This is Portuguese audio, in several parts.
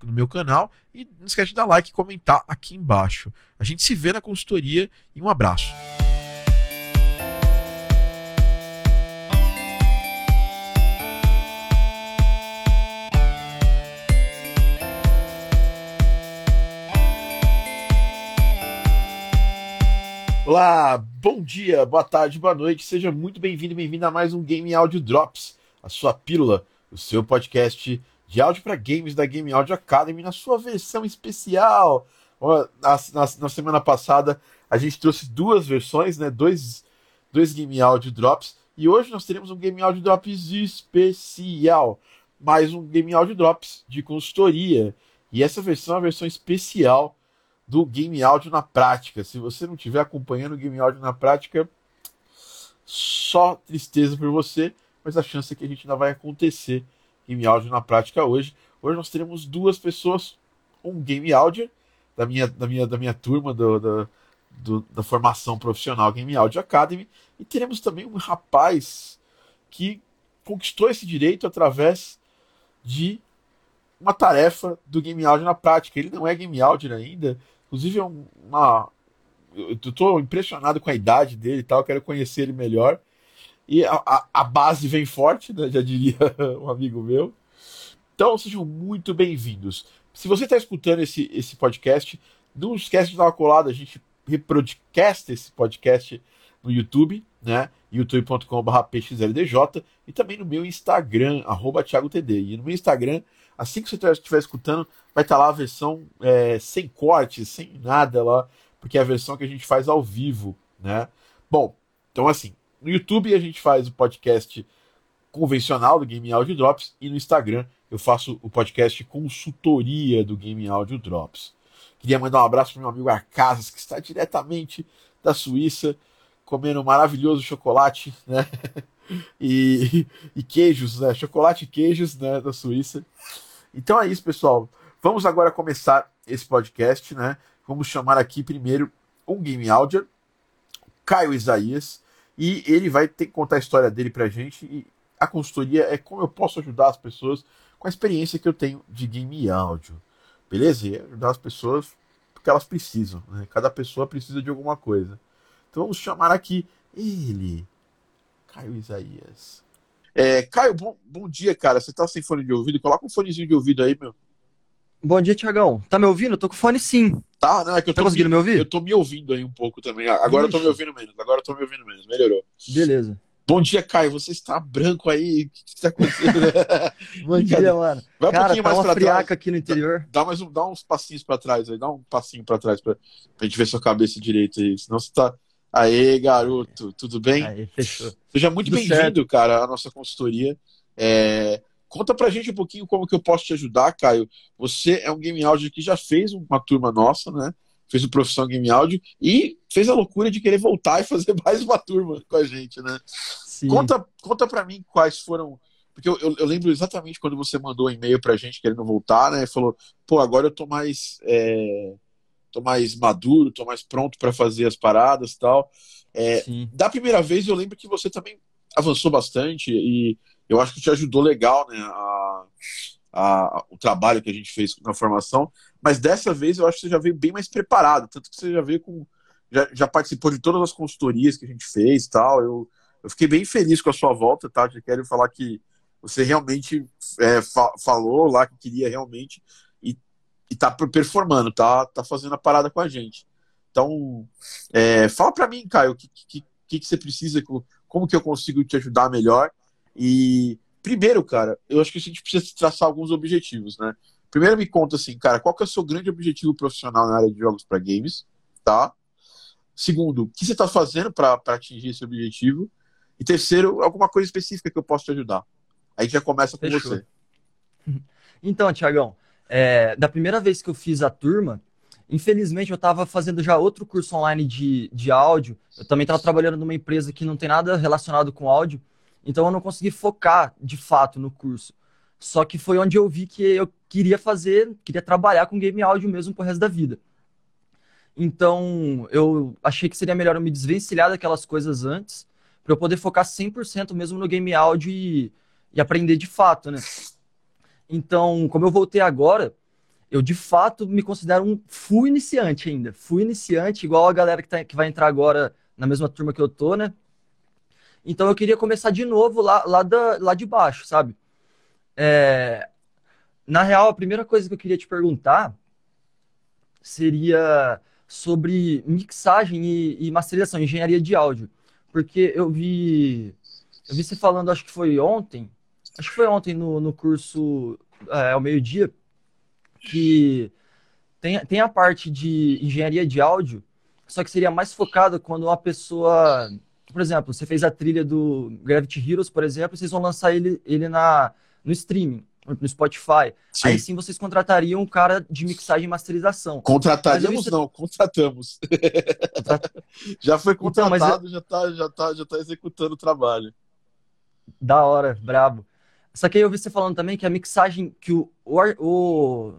no, no, meu canal. E não esquece de dar like e comentar aqui embaixo. A gente se vê na consultoria e um abraço. Olá, bom dia, boa tarde, boa noite, seja muito bem-vindo bem-vinda a mais um Game Audio Drops, a sua pílula, o seu podcast de áudio para games da Game Audio Academy na sua versão especial. Na, na, na, semana passada a gente trouxe duas versões, né? Dois, dois Game Audio Drops. E hoje nós teremos um Game Audio Drops especial. Mais um Game Audio Drops de consultoria. E essa versão é a versão especial do Game Audio na prática. Se você não estiver acompanhando o Game Audio na prática, só tristeza por você, mas a chance é que a gente ainda vai acontecer game áudio na prática hoje. Hoje nós teremos duas pessoas, um game áudio da minha, da minha, da minha turma do, do, do, da formação profissional Game Audio Academy, e teremos também um rapaz que conquistou esse direito através de uma tarefa do Game Audio na prática. Ele não é Game Audio ainda, inclusive é uma. Eu estou impressionado com a idade dele e tal, quero conhecer ele melhor. E a, a, base vem forte, né, já diria um amigo meu. Então sejam muito bem-vindos. Se você está escutando esse, esse podcast, não esquece de dar uma colada, a gente reprodcast esse podcast no YouTube, né? youtube.com.br pxldj e também no meu Instagram, arroba ThiagoTD. E no meu Instagram, assim que você estiver escutando, vai estar tá lá a versão é, sem corte, sem nada lá, porque é a versão que a gente faz ao vivo, né? Bom, então assim, no YouTube a gente faz o podcast convencional do Game Audio Drops e no Instagram eu faço o podcast consultoria do Game Audio Drops. Queria mandar um abraço para meu amigo Arcasas, que está diretamente da Suíça, comendo um maravilhoso chocolate, né? E, e queijos, né? Chocolate e queijos, né? Da Suíça. Então é isso, pessoal. Vamos agora começar esse podcast, né? Vamos chamar aqui primeiro um Game Audio, Caio Isaías, e ele vai ter que contar a história dele pra gente. E a consultoria é como eu posso ajudar as pessoas com a experiência que eu tenho de game áudio. Beleza? E ajudar as pessoas porque elas precisam. Né? Cada pessoa precisa de alguma coisa. Então vamos chamar aqui ele, Caio Isaías. É, Caio, bom, bom dia, cara. Você tá sem fone de ouvido? Coloca um fonezinho de ouvido aí, meu. Bom dia, Tiagão. Tá me ouvindo? Eu tô com fone sim. Tá, não, é que eu tá tô conseguindo me, me ouvir? Eu tô me ouvindo aí um pouco também. Agora Ixi. eu tô me ouvindo menos. Agora eu tô me ouvindo menos. Melhorou. Beleza. Bom dia, Caio. Você está branco aí? O que está acontecendo? Bom dia, mano. Vai um Cara, pouquinho tá mais friaca trás. aqui no interior. Dá, dá mais um, dá uns passinhos para trás aí. Dá um passinho para trás pra, pra gente ver sua cabeça direito aí. Senão você tá. Aê, garoto. Tudo bem? Aí, fechou. Seja muito bem-vindo, cara, à nossa consultoria. É... Conta pra gente um pouquinho como que eu posso te ajudar, Caio. Você é um game audio que já fez uma turma nossa, né? Fez o Profissão Game Audio e fez a loucura de querer voltar e fazer mais uma turma com a gente, né? Sim. Conta, conta pra mim quais foram. Porque eu, eu, eu lembro exatamente quando você mandou um e-mail pra gente querendo voltar, né? Falou, pô, agora eu tô mais. É... tô mais maduro, tô mais pronto para fazer as paradas e tal. É, da primeira vez eu lembro que você também avançou bastante e eu acho que te ajudou legal, né? A, a, o trabalho que a gente fez na formação. Mas dessa vez eu acho que você já veio bem mais preparado, tanto que você já veio com. Já, já participou de todas as consultorias que a gente fez tal. Eu, eu fiquei bem feliz com a sua volta, tá? Já quero falar que você realmente é, fa falou lá que queria realmente. E, e tá performando, tá, tá fazendo a parada com a gente. Então, é, fala para mim, Caio, o que, que, que, que você precisa, como que eu consigo te ajudar melhor. E primeiro, cara, eu acho que a gente precisa traçar alguns objetivos, né? Primeiro me conta assim, cara, qual que é o seu grande objetivo profissional na área de jogos para games, tá? Segundo, o que você está fazendo para atingir esse objetivo? E terceiro, alguma coisa específica que eu possa te ajudar. Aí já começa com Fechou. você. Então, Tiagão, é, da primeira vez que eu fiz a turma, infelizmente eu estava fazendo já outro curso online de, de áudio. Eu também estava trabalhando numa empresa que não tem nada relacionado com áudio, então eu não consegui focar de fato no curso. Só que foi onde eu vi que eu queria fazer, queria trabalhar com game áudio mesmo pro resto da vida. Então, eu achei que seria melhor eu me desvencilhar daquelas coisas antes, para eu poder focar 100% mesmo no game áudio e, e aprender de fato, né? Então, como eu voltei agora, eu de fato me considero um full iniciante ainda. Full iniciante, igual a galera que, tá, que vai entrar agora na mesma turma que eu tô, né? Então eu queria começar de novo lá, lá, da, lá de baixo, sabe? É, na real, a primeira coisa que eu queria te perguntar seria sobre mixagem e, e masterização, engenharia de áudio. Porque eu vi, eu vi você falando, acho que foi ontem, acho que foi ontem no, no curso é, ao meio-dia, que tem, tem a parte de engenharia de áudio, só que seria mais focada quando uma pessoa. Por exemplo, você fez a trilha do Gravity Heroes, por exemplo, vocês vão lançar ele, ele na, no streaming no Spotify. Sim. Aí sim vocês contratariam um cara de mixagem e masterização. Contrataríamos não, contratamos. já foi então, contratado, então, já, tá, já, tá, já tá executando o trabalho. Da hora, brabo. Só que aí eu vi você falando também que a mixagem, que o, o,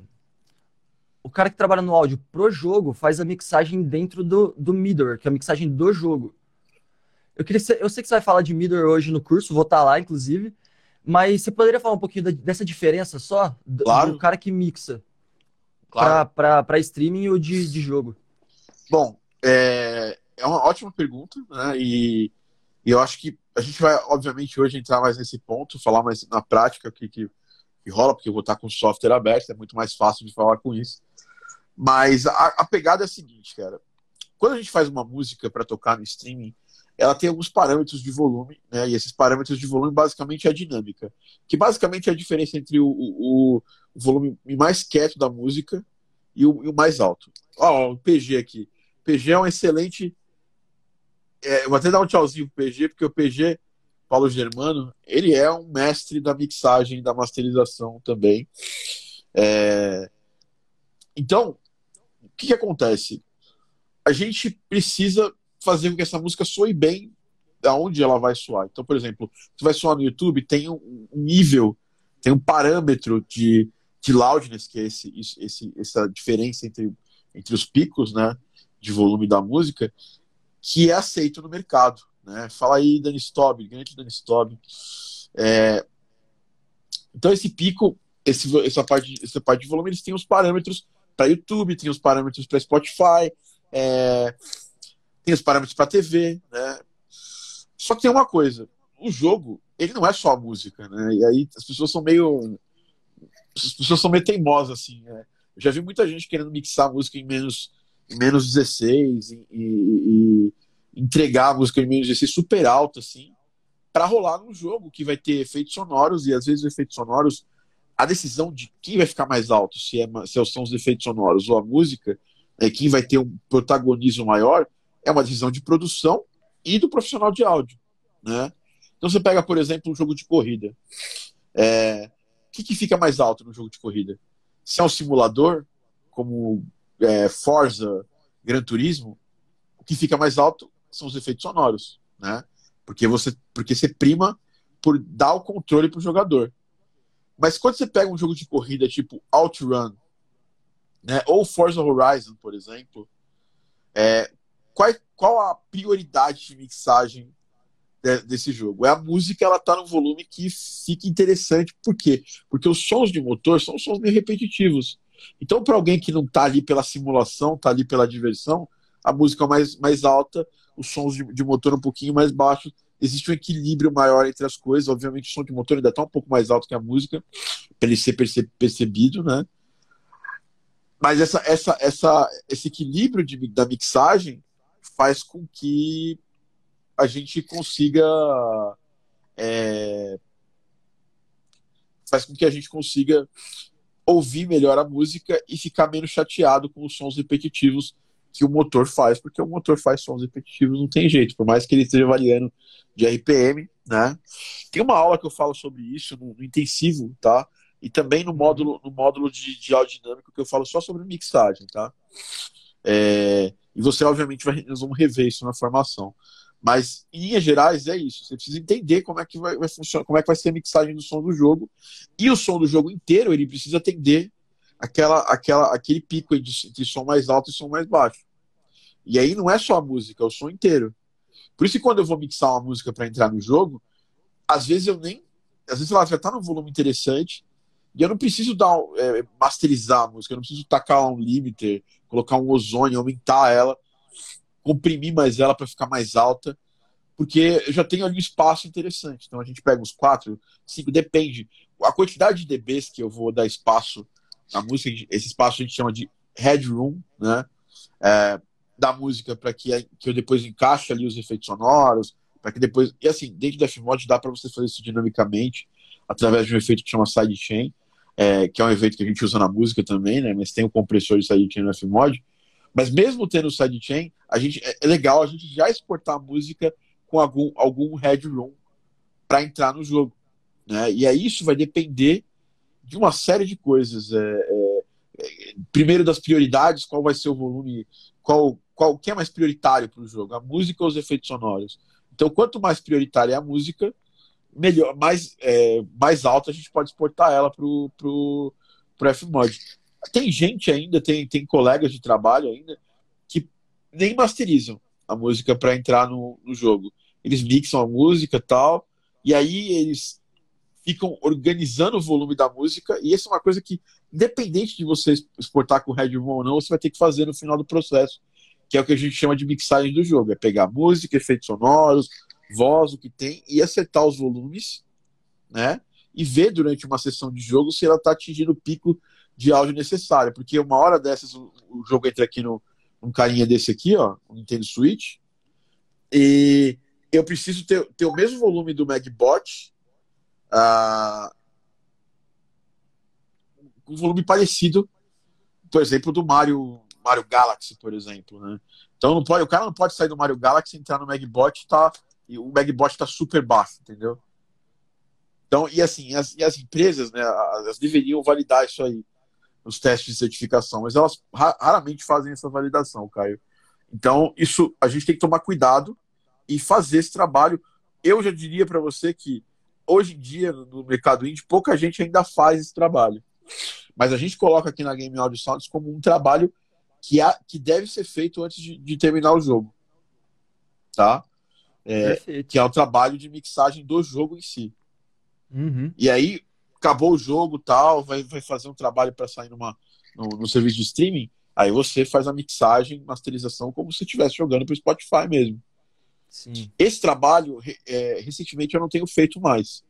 o cara que trabalha no áudio pro jogo faz a mixagem dentro do, do Midor, que é a mixagem do jogo. Eu, queria, eu sei que você vai falar de Midor hoje no curso, vou estar tá lá, inclusive. Mas você poderia falar um pouquinho da, dessa diferença só? Do, claro. do cara que mixa claro. para streaming ou de, de jogo? Bom, é, é uma ótima pergunta, né? E, e eu acho que a gente vai, obviamente, hoje entrar mais nesse ponto, falar mais na prática o que, que, que rola, porque eu vou estar com o software aberto, é muito mais fácil de falar com isso. Mas a, a pegada é a seguinte, cara. Quando a gente faz uma música para tocar no streaming, ela tem alguns parâmetros de volume, né? E esses parâmetros de volume basicamente é a dinâmica, que basicamente é a diferença entre o, o, o volume mais quieto da música e o, e o mais alto. Ó, o PG aqui. PG é um excelente. É, vou até dar um tchauzinho pro PG, porque o PG, Paulo Germano, ele é um mestre da mixagem, da masterização também. É... Então, o que, que acontece? A gente precisa fazer com que essa música soe bem aonde ela vai soar. Então, por exemplo, se vai soar no YouTube, tem um nível, tem um parâmetro de, de loudness, que é esse, esse, essa diferença entre, entre os picos né, de volume da música, que é aceito no mercado. Né? Fala aí, Dani Stobb, grande Dani Stobb. É... Então, esse pico, esse, essa, parte, essa parte de volume, eles têm os parâmetros para YouTube, tem os parâmetros para Spotify. É tem os parâmetros para TV, né? Só que tem uma coisa, o jogo, ele não é só a música, né? E aí as pessoas são meio as pessoas são meio teimosas assim, né? Eu já vi muita gente querendo mixar a música em menos em menos 16 e, e, e entregar a música em menos 16 super alta assim, para rolar num jogo que vai ter efeitos sonoros e às vezes efeitos sonoros a decisão de quem vai ficar mais alto, se, é, se são os efeitos sonoros ou a música, é quem vai ter um protagonismo maior, é uma decisão de produção e do profissional de áudio. Né? Então você pega, por exemplo, um jogo de corrida. É... O que, que fica mais alto no jogo de corrida? Se é um simulador, como é, Forza, Gran Turismo, o que fica mais alto são os efeitos sonoros, né? Porque você, porque você prima por dar o controle para o jogador. Mas quando você pega um jogo de corrida tipo OutRun, né, ou Forza Horizon, por exemplo, é, qual, qual a prioridade de mixagem de, desse jogo? É a música, ela tá num volume que fica interessante. Por quê? Porque os sons de motor são sons meio repetitivos. Então, para alguém que não tá ali pela simulação, tá ali pela diversão, a música é mais, mais alta, os sons de, de motor um pouquinho mais baixos. Existe um equilíbrio maior entre as coisas. Obviamente, o som de motor ainda está um pouco mais alto que a música, para ele ser perce percebido, né? mas essa, essa, essa, esse equilíbrio de, da mixagem faz com que a gente consiga é, faz com que a gente consiga ouvir melhor a música e ficar menos chateado com os sons repetitivos que o motor faz, porque o motor faz sons repetitivos, não tem jeito, por mais que ele esteja variando de RPM, né? Tem uma aula que eu falo sobre isso no, no intensivo, tá? E também no módulo, no módulo de, de que eu falo só sobre mixagem, tá? É, e você, obviamente, vai, nós rever isso na formação. Mas, em linhas gerais, é isso. Você precisa entender como é que vai, vai funcionar, como é que vai ser a mixagem do som do jogo. E o som do jogo inteiro, ele precisa atender aquela, aquela, aquele pico de, de som mais alto e som mais baixo. E aí não é só a música, é o som inteiro. Por isso que quando eu vou mixar uma música para entrar no jogo, às vezes eu nem. Às vezes ela já tá num volume interessante, e eu não preciso dar, é, masterizar a música, eu não preciso tacar um limiter, colocar um ozônio, aumentar ela comprimir mais ela para ficar mais alta, porque eu já tenho ali um espaço interessante. Então a gente pega uns quatro, cinco, depende. A quantidade de dBs que eu vou dar espaço na música, esse espaço a gente chama de headroom, né? É, da música para que, que eu depois encaixe ali os efeitos sonoros, para que depois. E assim, dentro da Fmod dá para você fazer isso dinamicamente, através de um efeito que chama sidechain, é, que é um efeito que a gente usa na música também, né? Mas tem um compressor de sidechain no Fmod. Mas mesmo tendo o sidechain, a gente, é, é legal a gente já exportar a música com algum, algum headroom para entrar no jogo. Né? E aí isso vai depender de uma série de coisas. É, é, é primeiro das prioridades, qual vai ser o volume, qual, qual que é mais prioritário para o jogo, a música ou os efeitos sonoros. Então, quanto mais prioritária é a música, melhor, mais, é, mais alta a gente pode exportar ela para o Fmod. Tem gente ainda, tem, tem colegas de trabalho ainda, que nem masterizam a música para entrar no, no jogo. Eles mixam a música tal, e aí eles ficam organizando o volume da música, e essa é uma coisa que, independente de você exportar com Red ou não, você vai ter que fazer no final do processo, que é o que a gente chama de mixagem do jogo. É pegar música, efeitos sonoros, voz, o que tem, e acertar os volumes, né? E ver durante uma sessão de jogo se ela está atingindo o pico de áudio necessário, porque uma hora dessas o, jogo entra aqui no um carinha desse aqui, ó, o Nintendo Switch, e eu preciso ter, ter o mesmo volume do Magbot, uh, um volume parecido, por exemplo, do Mario Mario Galaxy, por exemplo, né? Então não pode, o cara não pode sair do Mario Galaxy, entrar no Magbot tá, e o Magbot está super baixo, entendeu? Então, e assim, as, e as empresas, né, elas deveriam validar isso aí nos testes de certificação, mas elas raramente fazem essa validação, Caio. Então, isso a gente tem que tomar cuidado e fazer esse trabalho. Eu já diria para você que hoje em dia no mercado indie pouca gente ainda faz esse trabalho. Mas a gente coloca aqui na Game Audio Sounds como um trabalho que, há, que deve ser feito antes de, de terminar o jogo. Tá? É, que é o trabalho de mixagem do jogo em si. Uhum. E aí, acabou o jogo tal, vai, vai fazer um trabalho para sair numa, no, no, serviço de streaming, aí você faz a mixagem, masterização, como se estivesse jogando para o Spotify mesmo. Sim. Esse trabalho, é, recentemente, eu não tenho feito mais.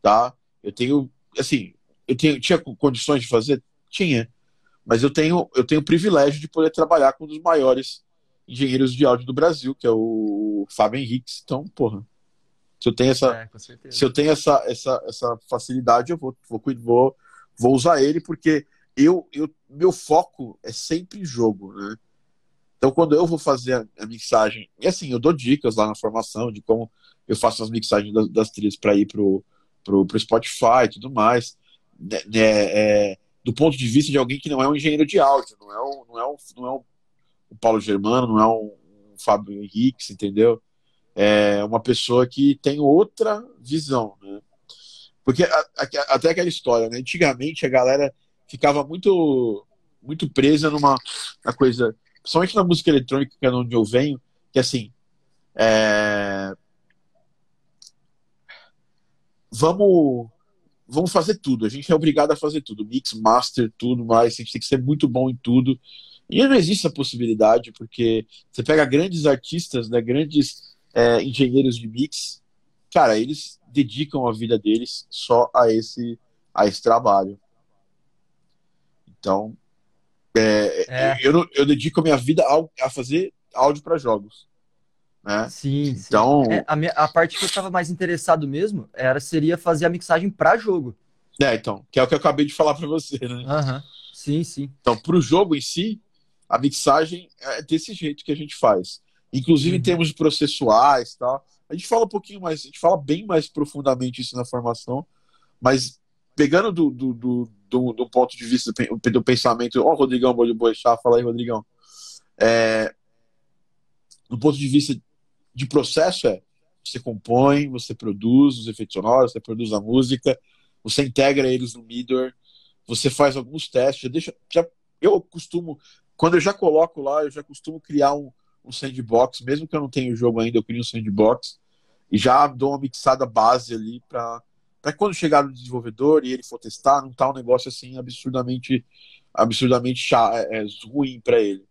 Tá? Eu tenho, assim, eu tenho, tinha condições de fazer? Tinha. Mas eu tenho, eu tenho o privilégio de poder trabalhar com um dos maiores engenheiros de áudio do Brasil, que é o Fábio Henriques. Então, porra, se eu tenho essa, é, se eu tenho essa, essa, essa facilidade, eu vou, vou, vou, vou usar ele, porque eu, eu, meu foco é sempre jogo, né? Então, quando eu vou fazer a, mixagem, e assim, eu dou dicas lá na formação de como eu faço as mixagens das, das trilhas para ir pro, pro, pro Spotify e tudo mais. Né, né, é, do ponto de vista de alguém que não é um engenheiro de áudio, não é um, não é um, não é um, um Paulo Germano, não é um, um Fábio Henriques, entendeu? é uma pessoa que tem outra visão, né? Porque a, a, até aquela história, né? Antigamente a galera ficava muito muito presa numa na coisa, principalmente na música eletrônica, que é onde eu venho, que assim, é... vamos vamos fazer tudo. A gente é obrigado a fazer tudo, mix, master, tudo mais. A gente tem que ser muito bom em tudo. E não existe essa possibilidade, porque você pega grandes artistas, né, grandes é, engenheiros de mix, cara, eles dedicam a vida deles só a esse, a esse trabalho. Então, É, é. Eu, eu dedico a minha vida a, a fazer áudio para jogos. Né? Sim, então sim. É, a, minha, a parte que eu estava mais interessado mesmo era seria fazer a mixagem para jogo. É, então, que é o que eu acabei de falar para você, né? Uhum. Sim, sim. Então, para o jogo em si, a mixagem é desse jeito que a gente faz. Inclusive uhum. em termos processuais, tá? A gente fala um pouquinho mais, a gente fala bem mais profundamente isso na formação, mas pegando do, do, do, do, do ponto de vista do pensamento, ó, oh, Rodrigão Bolho Boixá, fala aí, Rodrigão. É, do ponto de vista de processo é você compõe, você produz os efeitos sonoros, você produz a música, você integra eles no Midor, você faz alguns testes, já deixa, já, eu costumo, quando eu já coloco lá, eu já costumo criar um, um sandbox, mesmo que eu não tenha o jogo ainda, eu crio um sandbox e já dou uma mixada base ali para para quando chegar no desenvolvedor e ele for testar, não tá um negócio assim absurdamente absurdamente é, é, ruim para ele.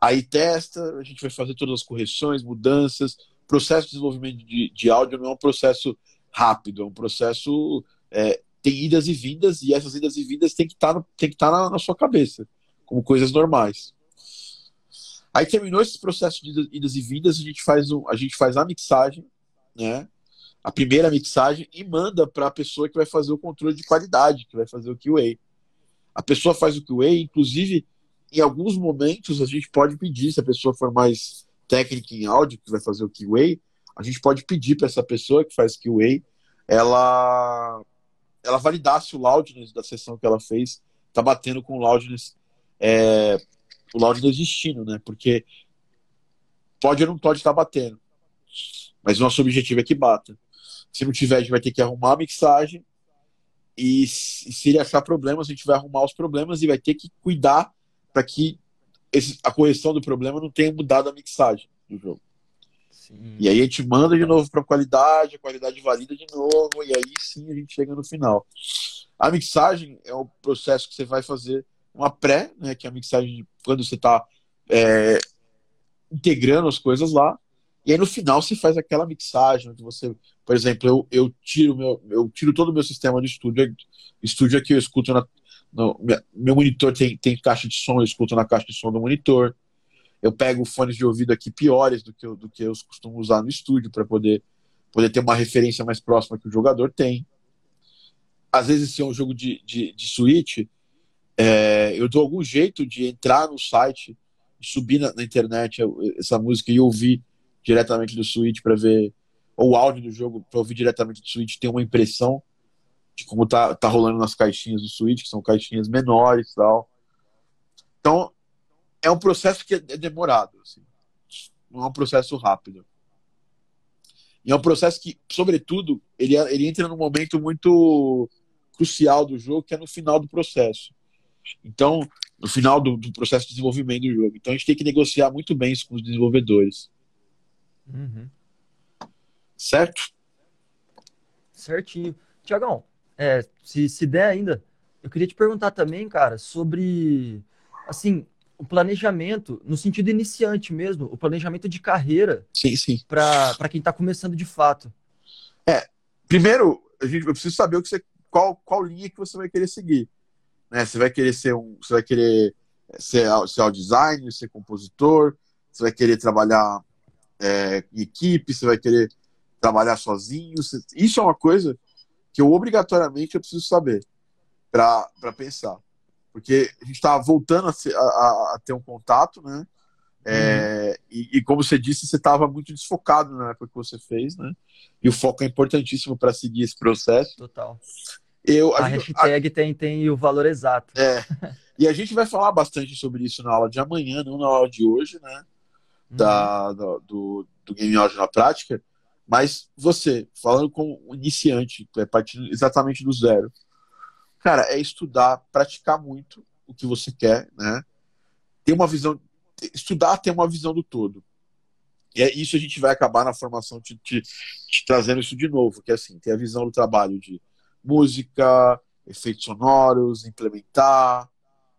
Aí testa, a gente vai fazer todas as correções, mudanças. O processo de desenvolvimento de, de áudio não é um processo rápido, é um processo. É, tem idas e vindas, e essas idas e vindas tem que estar, tá tem que estar tá na, na sua cabeça, como coisas normais. Aí terminou esse processo de idas e vindas, a gente faz, a, gente faz a mixagem, né? A primeira mixagem e manda para a pessoa que vai fazer o controle de qualidade, que vai fazer o QA. A pessoa faz o QA, inclusive em alguns momentos a gente pode pedir, se a pessoa for mais técnica em áudio, que vai fazer o QA, a gente pode pedir para essa pessoa que faz QA, ela, ela validar se o loudness da sessão que ela fez está batendo com o loudness, é, o loudness destino, né? Porque pode ou não pode estar tá batendo, mas nosso objetivo é que bata. Se não tiver, a gente vai ter que arrumar a mixagem e se ele achar problemas, a gente vai arrumar os problemas e vai ter que cuidar para que esse, a correção do problema não tenha mudado a mixagem do jogo. Sim. E aí a gente manda de novo para qualidade, a qualidade valida de novo, e aí sim a gente chega no final. A mixagem é o processo que você vai fazer uma pré, né, que é a mixagem quando você está é, integrando as coisas lá, e aí no final você faz aquela mixagem onde você, por exemplo, eu, eu tiro meu, eu tiro todo o meu sistema de estúdio, estúdio aqui eu escuto na, no, meu monitor tem, tem caixa de som, eu escuto na caixa de som do monitor. Eu pego fones de ouvido aqui piores do que eu, do que eu costumo usar no estúdio para poder, poder ter uma referência mais próxima que o jogador tem. Às vezes, se é um jogo de, de, de Switch, é, eu dou algum jeito de entrar no site, subir na, na internet essa música e ouvir diretamente do Switch para ver, ou o áudio do jogo para ouvir diretamente do Switch, ter uma impressão de como tá, tá rolando nas caixinhas do Switch, que são caixinhas menores e tal. Então, é um processo que é demorado, assim. não é um processo rápido. E é um processo que, sobretudo, ele, ele entra num momento muito crucial do jogo, que é no final do processo. Então, no final do, do processo de desenvolvimento do jogo. Então, a gente tem que negociar muito bem isso com os desenvolvedores. Uhum. Certo? Certinho. Tiagão, é, se, se der ainda, eu queria te perguntar também, cara, sobre, assim, o planejamento, no sentido iniciante mesmo, o planejamento de carreira. Sim, sim. Para quem está começando de fato. É, primeiro, a gente, eu preciso saber o que você, qual, qual linha que você vai querer seguir. Né? Você vai querer ser um. Você vai querer ser, ser designer, ser compositor, você vai querer trabalhar é, em equipe, você vai querer trabalhar sozinho. Você, isso é uma coisa que eu obrigatoriamente eu preciso saber para pensar. Porque a gente está voltando a, ser, a, a, ter um contato, né? É, uhum. e, e, como você disse, você estava muito desfocado na época que você fez, né? E o foco é importantíssimo para seguir esse processo. Total. Eu, a, a gente, hashtag tem, tem o valor exato. É. E a gente vai falar bastante sobre isso na aula de amanhã, não na aula de hoje, né? Da, uhum. do, do Game Audio na prática. Mas você, falando com um iniciante, é partindo exatamente do zero, cara, é estudar, praticar muito o que você quer, né? Ter uma visão, estudar, ter uma visão do todo. E é isso a gente vai acabar na formação te, te, te trazendo isso de novo, que é assim, ter a visão do trabalho de música, efeitos sonoros, implementar,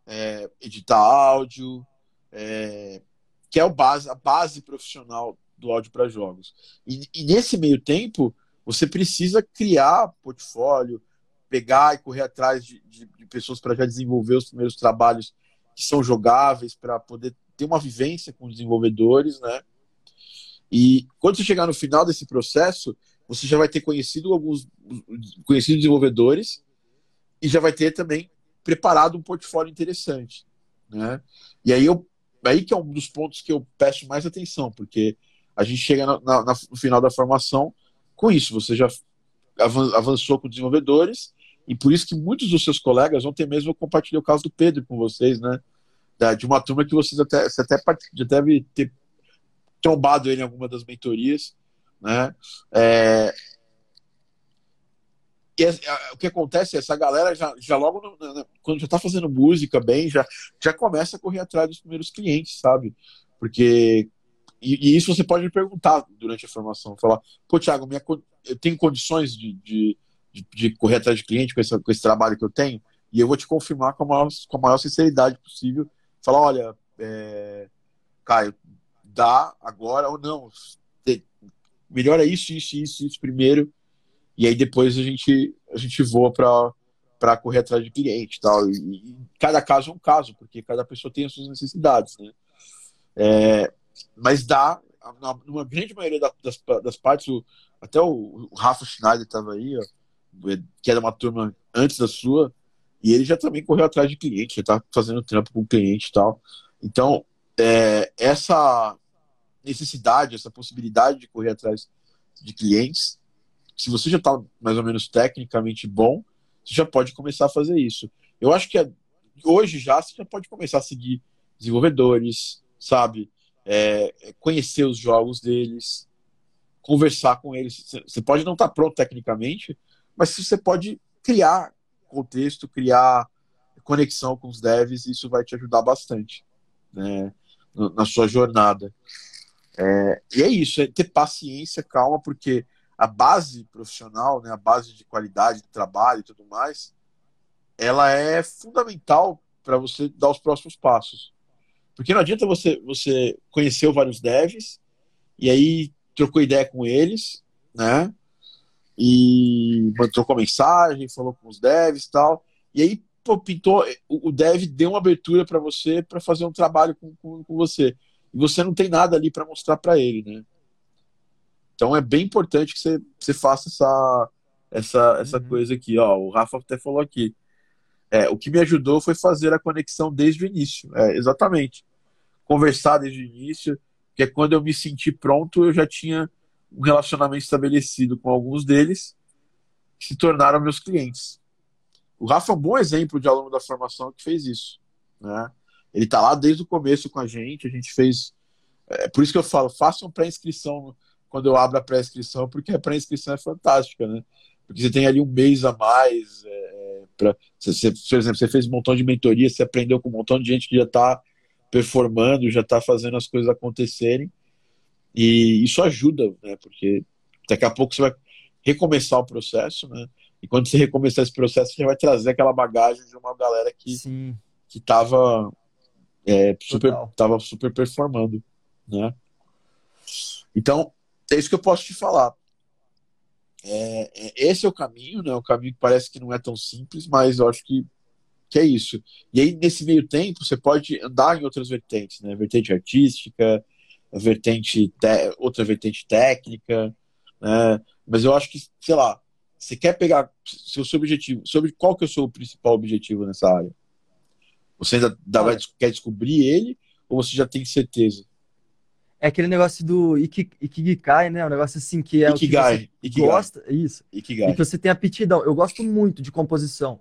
é, editar áudio, é, que é o base, a base profissional do áudio para jogos. E, e, nesse meio tempo, você precisa criar portfólio, pegar e correr atrás de, de, de pessoas para já desenvolver os primeiros trabalhos que são jogáveis para poder ter uma vivência com desenvolvedores, né? E quando você chegar no final desse processo, você já vai ter conhecido alguns conhecido desenvolvedores e já vai ter também preparado um portfólio interessante, né? E aí eu aí que é um dos pontos que eu peço mais atenção, porque a gente chega na, na, no final da formação com isso, você já avançou com desenvolvedores e por isso que muitos dos seus colegas ter mesmo compartilhar o caso do Pedro com vocês, né? De uma turma que vocês até, você até já deve ter trombado ele em alguma das mentorias, né? É... E o que acontece é essa galera já, já logo no, quando já está fazendo música bem, já, já começa a correr atrás dos primeiros clientes, sabe? Porque e, e, isso você pode me perguntar durante a formação, falar, pô, Thiago, minha, eu tenho condições de, de, de, de correr atrás de cliente com esse, com esse trabalho que eu tenho? E eu vou te confirmar com a maior, com a maior sinceridade possível. Falar, olha, é, Caio, dá agora ou não. Melhora isso, isso, isso, isso primeiro. E aí depois a gente, a gente voa para correr atrás de cliente tal. E, e cada caso é um caso, porque cada pessoa tem as suas necessidades, né? É, mas dá, numa grande maioria das, das partes, o, até o, o Rafa Schneider estava aí, ó, que era uma turma antes da sua, e ele já também correu atrás de cliente, já está fazendo trampo com cliente e tal. Então, é, essa necessidade, essa possibilidade de correr atrás de clientes, se você já está mais ou menos tecnicamente bom, você já pode começar a fazer isso. Eu acho que é, hoje já você já pode começar a seguir desenvolvedores, sabe? é, conhecer os jogos deles, conversar com eles. Você pode não estar tá pronto tecnicamente, mas você pode criar contexto, criar conexão com os devs, isso vai te ajudar bastante né, na sua jornada. É, e é isso, é ter paciência, calma, porque a base profissional, né, a base de qualidade de trabalho e tudo mais, ela é fundamental para você dar os próximos passos. Porque não adianta você, você conhecer vários devs e aí trocou ideia com eles, né? E trocou mensagem, falou com os devs e tal. E aí, pô, pintou. O dev deu uma abertura para você para fazer um trabalho com, com, com, você. E você não tem nada ali para mostrar para ele, né? Então é bem importante que você, você faça essa, essa, essa uhum. coisa aqui. Ó, o Rafa até falou aqui. É, o que me ajudou foi fazer a conexão desde o início. É, exatamente. Conversar desde o início, que é quando eu me senti pronto, eu já tinha um relacionamento estabelecido com alguns deles, que se tornaram meus clientes. O Rafa é um bom exemplo de aluno da formação que fez isso. Né? Ele está lá desde o começo com a gente, a gente fez. É por isso que eu falo, façam pré-inscrição quando eu abro a pré-inscrição, porque a pré-inscrição é fantástica, né? Porque você tem ali um mês a mais, é, para você, por exemplo, você fez um montão de mentoria, você aprendeu com um montão de gente que já está performando, já está fazendo as coisas acontecerem. E isso ajuda, né? Porque daqui a pouco você vai recomeçar o processo, né? E quando você recomeçar esse processo, você vai trazer aquela bagagem de uma galera que Sim. que estava é, super tava super performando, né? Então é isso que eu posso te falar. É, é, esse é o caminho, né? O caminho que parece que não é tão simples, mas eu acho que, que é isso. E aí, nesse meio tempo, você pode andar em outras vertentes, né? Vertente artística, vertente te... outra vertente técnica, né? Mas eu acho que, sei lá, você quer pegar seu, seu objetivo, sobre qual que é o seu principal objetivo nessa área? Você ainda vai, quer descobrir ele ou você já tem certeza? É aquele negócio do Ikigai, né? Um negócio assim que é Ikigai, o que você Ikigai. gosta. Isso. Ikigai. E que você tem aptidão. Eu gosto muito de composição.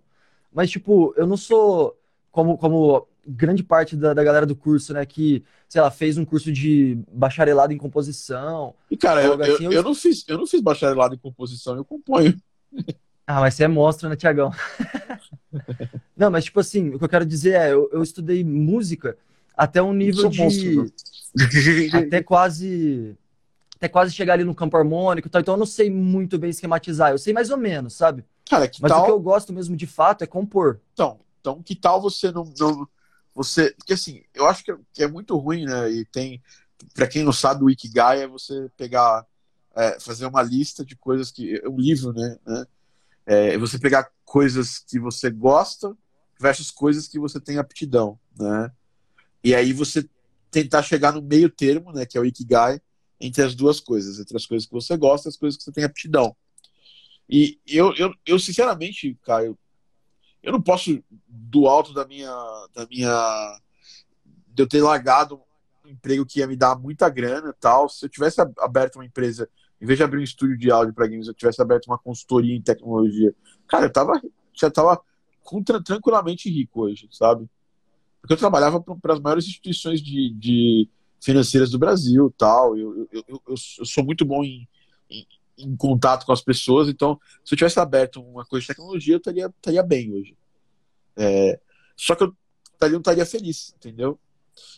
Mas, tipo, eu não sou como, como grande parte da, da galera do curso, né? Que, sei lá, fez um curso de bacharelado em composição. E, cara, eu, assim, eu, eu, não fiz, eu não fiz bacharelado em composição, eu componho. Ah, mas você é monstro, né, Tiagão? não, mas, tipo assim, o que eu quero dizer é, eu, eu estudei música até um nível de. Monstro, até quase até quase chegar ali no campo harmônico, tal. então eu não sei muito bem esquematizar, eu sei mais ou menos, sabe? Cara, que Mas tal... o que eu gosto mesmo de fato é compor. Então, então que tal você não, não você, porque assim, eu acho que é, é muito ruim, né? E tem para quem não sabe o Ikigai é você pegar é, fazer uma lista de coisas que é um livro, né? né? É você pegar coisas que você gosta versus coisas que você tem aptidão. né? E aí você tentar chegar no meio termo, né, que é o Ikigai, entre as duas coisas, entre as coisas que você gosta e as coisas que você tem aptidão. E eu, eu, eu sinceramente, Caio, eu não posso, do alto da minha, da minha, de eu ter largado um emprego que ia me dar muita grana e tal, se eu tivesse aberto uma empresa, em vez de abrir um estúdio de áudio para games, eu tivesse aberto uma consultoria em tecnologia, cara, eu tava, já tava tranquilamente rico hoje, sabe? Porque eu trabalhava para as maiores instituições de, de, financeiras do Brasil tal. Eu, eu, eu, eu sou muito bom em, em, em, contato com as pessoas, então se eu tivesse aberto uma coisa de tecnologia, eu estaria, estaria bem hoje. É, só que eu estaria, não estaria feliz, entendeu?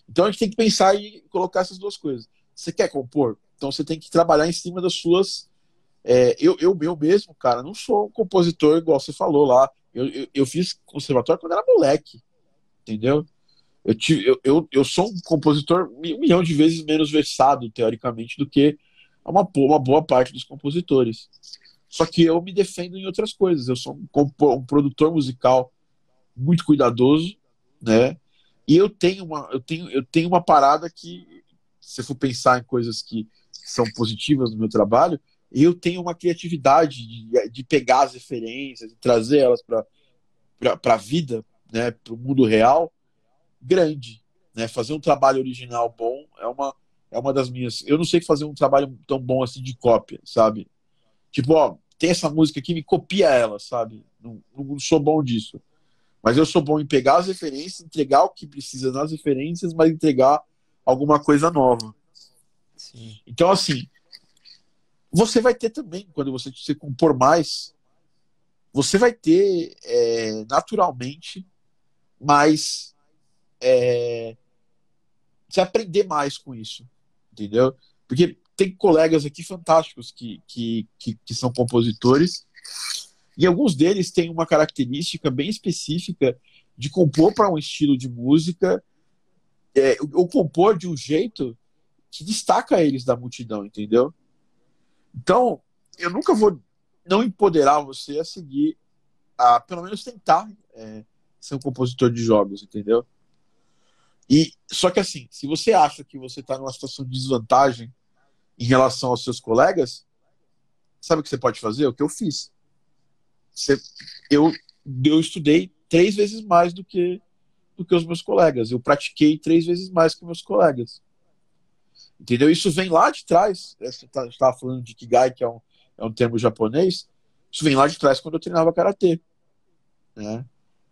Então a gente tem que pensar e colocar essas duas coisas. Você quer compor? Então você tem que trabalhar em cima das suas. É, eu, eu, eu mesmo, cara, não sou um compositor igual você falou lá. Eu, eu, eu fiz conservatório quando era moleque, entendeu? Eu, tive, eu, eu, eu sou um compositor um milhão de vezes menos versado, teoricamente, do que uma, uma boa parte dos compositores. Só que eu me defendo em outras coisas. Eu sou um, um produtor musical muito cuidadoso, né? E eu tenho uma, eu tenho, eu tenho uma parada que, se for pensar em coisas que são positivas no meu trabalho, eu tenho uma criatividade de, de pegar as referências, de trazer elas para a vida, né, para o mundo real, grande. Né? Fazer um trabalho original bom é uma, é uma das minhas. Eu não sei fazer um trabalho tão bom assim de cópia, sabe? Tipo, ó, tem essa música aqui, me copia ela, sabe? Não, não sou bom disso. Mas eu sou bom em pegar as referências, entregar o que precisa nas referências, mas entregar alguma coisa nova. Sim. Então, assim, você vai ter também, quando você se compor mais, você vai ter é, naturalmente mais é, você aprender mais com isso, entendeu? Porque tem colegas aqui fantásticos que, que, que, que são compositores e alguns deles têm uma característica bem específica de compor para um estilo de música é, ou compor de um jeito que destaca eles da multidão, entendeu? Então, eu nunca vou não empoderar você a seguir, a pelo menos tentar é, ser um compositor de jogos, entendeu? E só que assim, se você acha que você está numa situação de desvantagem em relação aos seus colegas, sabe o que você pode fazer? O que eu fiz. Você, eu, eu estudei três vezes mais do que do que os meus colegas. Eu pratiquei três vezes mais que meus colegas. Entendeu? Isso vem lá de trás. Você estava tá, falando de Kigai, que é um, é um termo japonês. Isso vem lá de trás quando eu treinava karatê. Né?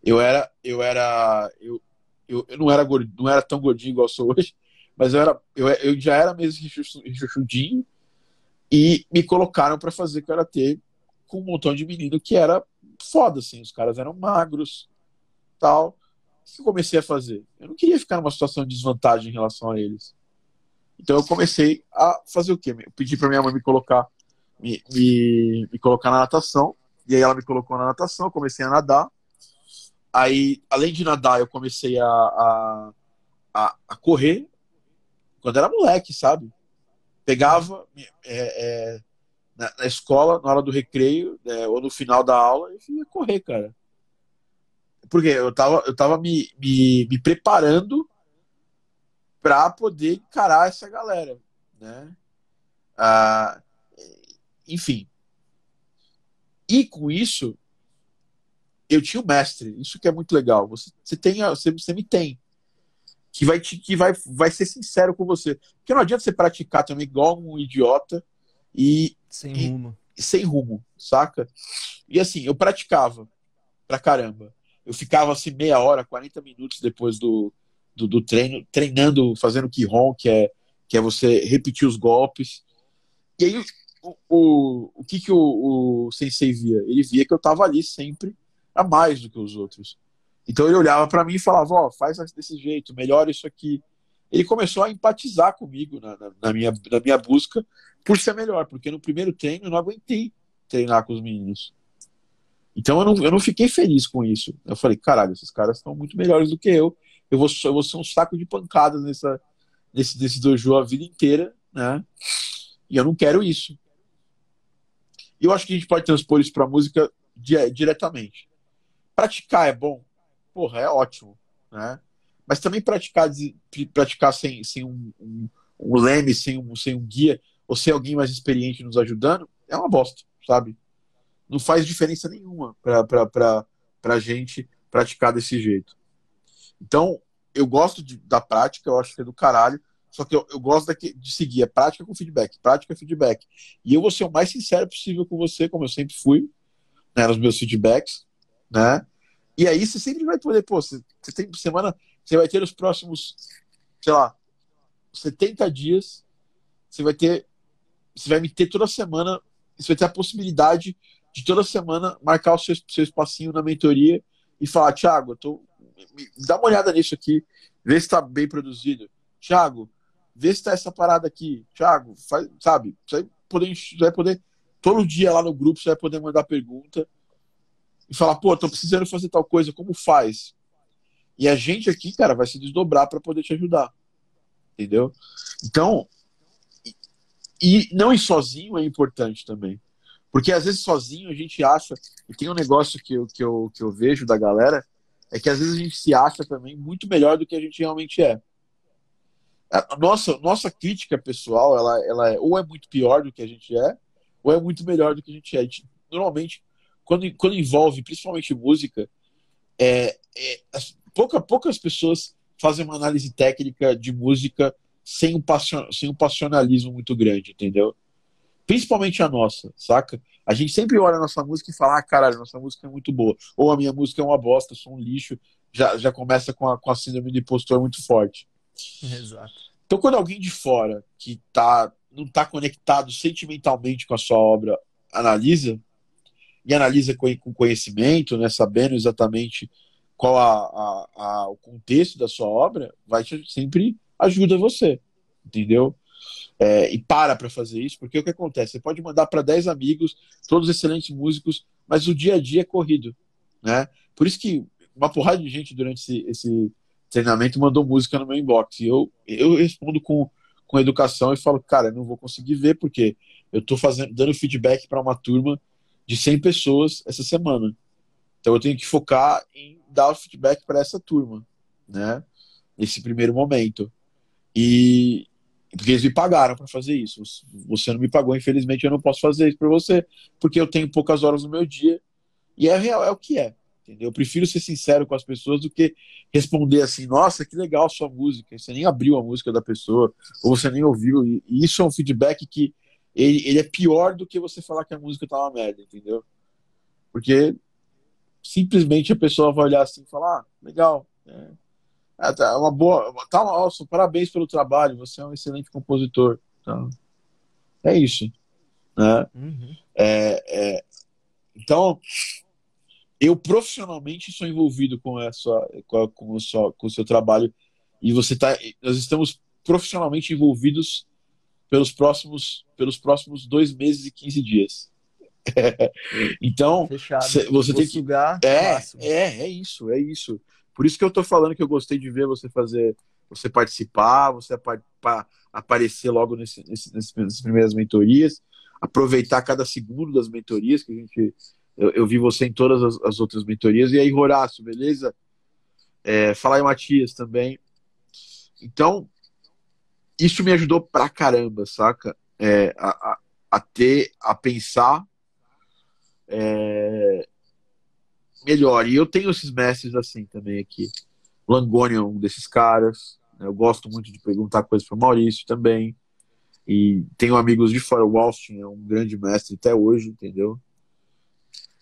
Eu era, eu era, eu, eu, eu não, era gordinho, não era tão gordinho igual sou hoje, mas eu, era, eu, eu já era mesmo rechonchudinho e me colocaram para fazer karatê com um montão de menino que era foda, assim, os caras eram magros, tal. O que eu comecei a fazer? Eu não queria ficar numa situação de desvantagem em relação a eles. Então eu comecei a fazer o quê? Eu pedi para minha mãe me colocar, me, me, me colocar na natação, e aí ela me colocou na natação, eu comecei a nadar, Aí, além de nadar, eu comecei a, a, a, a correr quando era moleque, sabe? Pegava é, é, na, na, escola, na hora do recreio, é, ou no final da aula, e ia correr, cara. Porque eu tava, eu tava me, me, me preparando para poder encarar essa galera, né? Ah, enfim. E com isso, eu tinha o mestre, isso que é muito legal. Você, você tem, você, você me tem. Que vai te, que vai, vai ser sincero com você. Porque não adianta você praticar também igual um idiota e sem e, rumo. sem rumo, saca? E assim, eu praticava pra caramba. Eu ficava assim meia hora, 40 minutos depois do, do, do treino, treinando, fazendo Kihon, que é, que é você repetir os golpes. E aí, o, o, o que, que o, o sensei via? Ele via que eu tava ali sempre a mais do que os outros. Então ele olhava para mim e falava: Ó, oh, faz desse jeito, melhora isso aqui. Ele começou a empatizar comigo na, na, na, minha, na minha busca por ser melhor, porque no primeiro treino eu não aguentei treinar com os meninos. Então eu não, eu não fiquei feliz com isso. Eu falei: caralho, esses caras estão muito melhores do que eu. Eu vou, eu vou ser um saco de pancadas nessa, nesse, nesse dojo a vida inteira, né? E eu não quero isso. E eu acho que a gente pode transpor isso para música diretamente. Praticar é bom? Porra, é ótimo, né? mas também praticar, praticar sem, sem um, um, um leme, sem um, sem um guia, ou sem alguém mais experiente nos ajudando, é uma bosta, sabe? Não faz diferença nenhuma para a gente praticar desse jeito. Então, eu gosto de, da prática, eu acho que é do caralho, só que eu, eu gosto daqui, de seguir a prática com feedback, prática feedback. E eu vou ser o mais sincero possível com você, como eu sempre fui, né, nos meus feedbacks, né? E aí você sempre vai poder, pô, você, você tem semana, você vai ter os próximos, sei lá, 70 dias, você vai ter, você vai me ter toda semana, você vai ter a possibilidade de toda semana marcar o seu, seu espacinho na mentoria e falar, Thiago, eu tô, dá uma olhada nisso aqui, vê se está bem produzido. Thiago, vê se está essa parada aqui. Thiago, faz, sabe? Você vai poder, você vai poder, todo dia lá no grupo, você vai poder mandar pergunta e falar, pô, tô precisando fazer tal coisa, como faz? E a gente aqui, cara, vai se desdobrar para poder te ajudar. Entendeu? Então, e, não ir sozinho é importante também. Porque às vezes sozinho a gente acha, e tem um negócio que eu, que eu, que eu vejo da galera, é que às vezes a gente se acha também muito melhor do que a gente realmente é. A nossa, nossa crítica pessoal, ela, ela é, ou é muito pior do que a gente é, ou é muito melhor do que a gente é. Gente, normalmente, quando, quando envolve principalmente música, é, é, pouca, poucas pessoas fazem uma análise técnica de música sem um, passion, sem um passionalismo muito grande, entendeu? Principalmente a nossa, saca? A gente sempre olha a nossa música e fala, ah, caralho, nossa música é muito boa. Ou a minha música é uma bosta, sou um lixo. Já, já começa com a, com a síndrome do impostor muito forte. Exato. Então, quando alguém de fora que tá, não está conectado sentimentalmente com a sua obra analisa, e analisa com, com conhecimento, né, sabendo exatamente qual a, a, a, o contexto da sua obra, vai sempre ajuda você, entendeu? É, e para para fazer isso, porque o que acontece? Você pode mandar para 10 amigos, todos excelentes músicos, mas o dia a dia é corrido, né? Por isso que uma porrada de gente durante esse, esse treinamento mandou música no meu inbox. E eu, eu respondo com, com educação e falo, cara, não vou conseguir ver, porque eu estou fazendo, dando feedback para uma turma de 100 pessoas essa semana. Então eu tenho que focar em dar o feedback para essa turma, né? Nesse primeiro momento. E porque eles me pagaram para fazer isso. Você não me pagou, infelizmente eu não posso fazer isso para você, porque eu tenho poucas horas no meu dia. E é real, é o que é. Entendeu? Eu prefiro ser sincero com as pessoas do que responder assim, nossa, que legal sua música. Você nem abriu a música da pessoa, ou você nem ouviu. E isso é um feedback que ele, ele é pior do que você falar que a música tá uma merda, entendeu? Porque simplesmente a pessoa vai olhar assim e falar, ah, legal. É, é tá uma boa. Tá, nossa, parabéns pelo trabalho, você é um excelente compositor. Então, é isso. Né? Uhum. É, é, então, eu profissionalmente sou envolvido com essa com, com, o, seu, com o seu trabalho e você tá nós estamos profissionalmente envolvidos pelos próximos pelos próximos dois meses e 15 dias então Fechado. você Vou tem que sugar é é é isso é isso por isso que eu tô falando que eu gostei de ver você fazer você participar você aparecer logo nesse, nesse, nessas primeiras mentorias aproveitar cada segundo das mentorias que a gente eu, eu vi você em todas as, as, outras mentorias. E aí, Horácio, beleza? É, falar em Matias também. Então, isso me ajudou pra caramba, saca? É, a, a, a, ter, a pensar é, melhor. E eu tenho esses mestres assim também aqui. Langoni é um desses caras. Né? Eu gosto muito de perguntar coisas para Maurício também. E tenho amigos de fora. O Austin é um grande mestre até hoje, entendeu?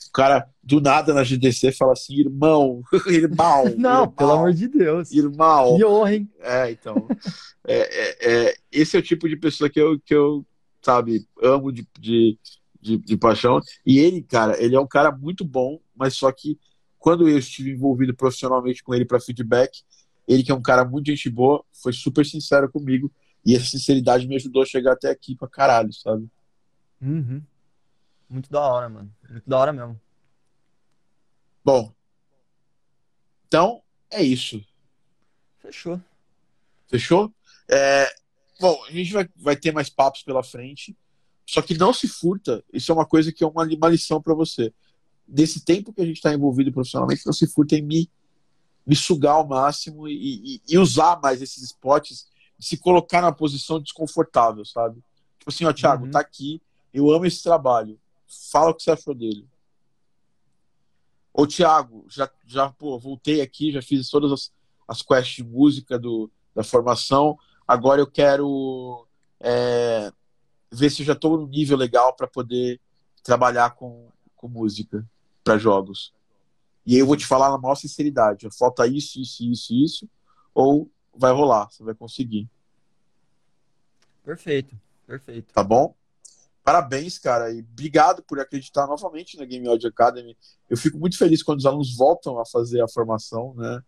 O cara, do nada na GDC, fala assim: irmão, irmão. Não, irmão, pelo amor de Deus. Irmão. Que honra, hein? É, então. é, é, é, esse é o tipo de pessoa que eu, que eu sabe, amo de, de, de, de paixão. E ele, cara, ele é um cara muito bom, mas só que quando eu estive envolvido profissionalmente com ele para feedback, ele que é um cara muito gente boa, foi super sincero comigo. E essa sinceridade me ajudou a chegar até aqui pra caralho, sabe? Uhum. Muito da hora, mano. Muito da hora mesmo. Bom. Então, é isso. Fechou. Fechou? É, bom, a gente vai, vai ter mais papos pela frente. Só que não se furta. Isso é uma coisa que é uma, uma lição para você. Desse tempo que a gente está envolvido profissionalmente, não se furta em me, me sugar ao máximo e, e, e usar mais esses spots, se colocar na posição desconfortável, sabe? Tipo assim, ó, Thiago, uhum. tá aqui, eu amo esse trabalho. Fala o que você achou dele. Ô, Thiago, já, já pô, voltei aqui, já fiz todas as, as quests de música do, da formação. Agora eu quero é, ver se eu já estou no nível legal para poder trabalhar com, com música para jogos. E aí eu vou te falar na maior sinceridade: falta isso, isso, isso, isso, ou vai rolar, você vai conseguir. Perfeito, perfeito. Tá bom? Parabéns, cara, e obrigado por acreditar novamente na Game Audio Academy. Eu fico muito feliz quando os alunos voltam a fazer a formação, né?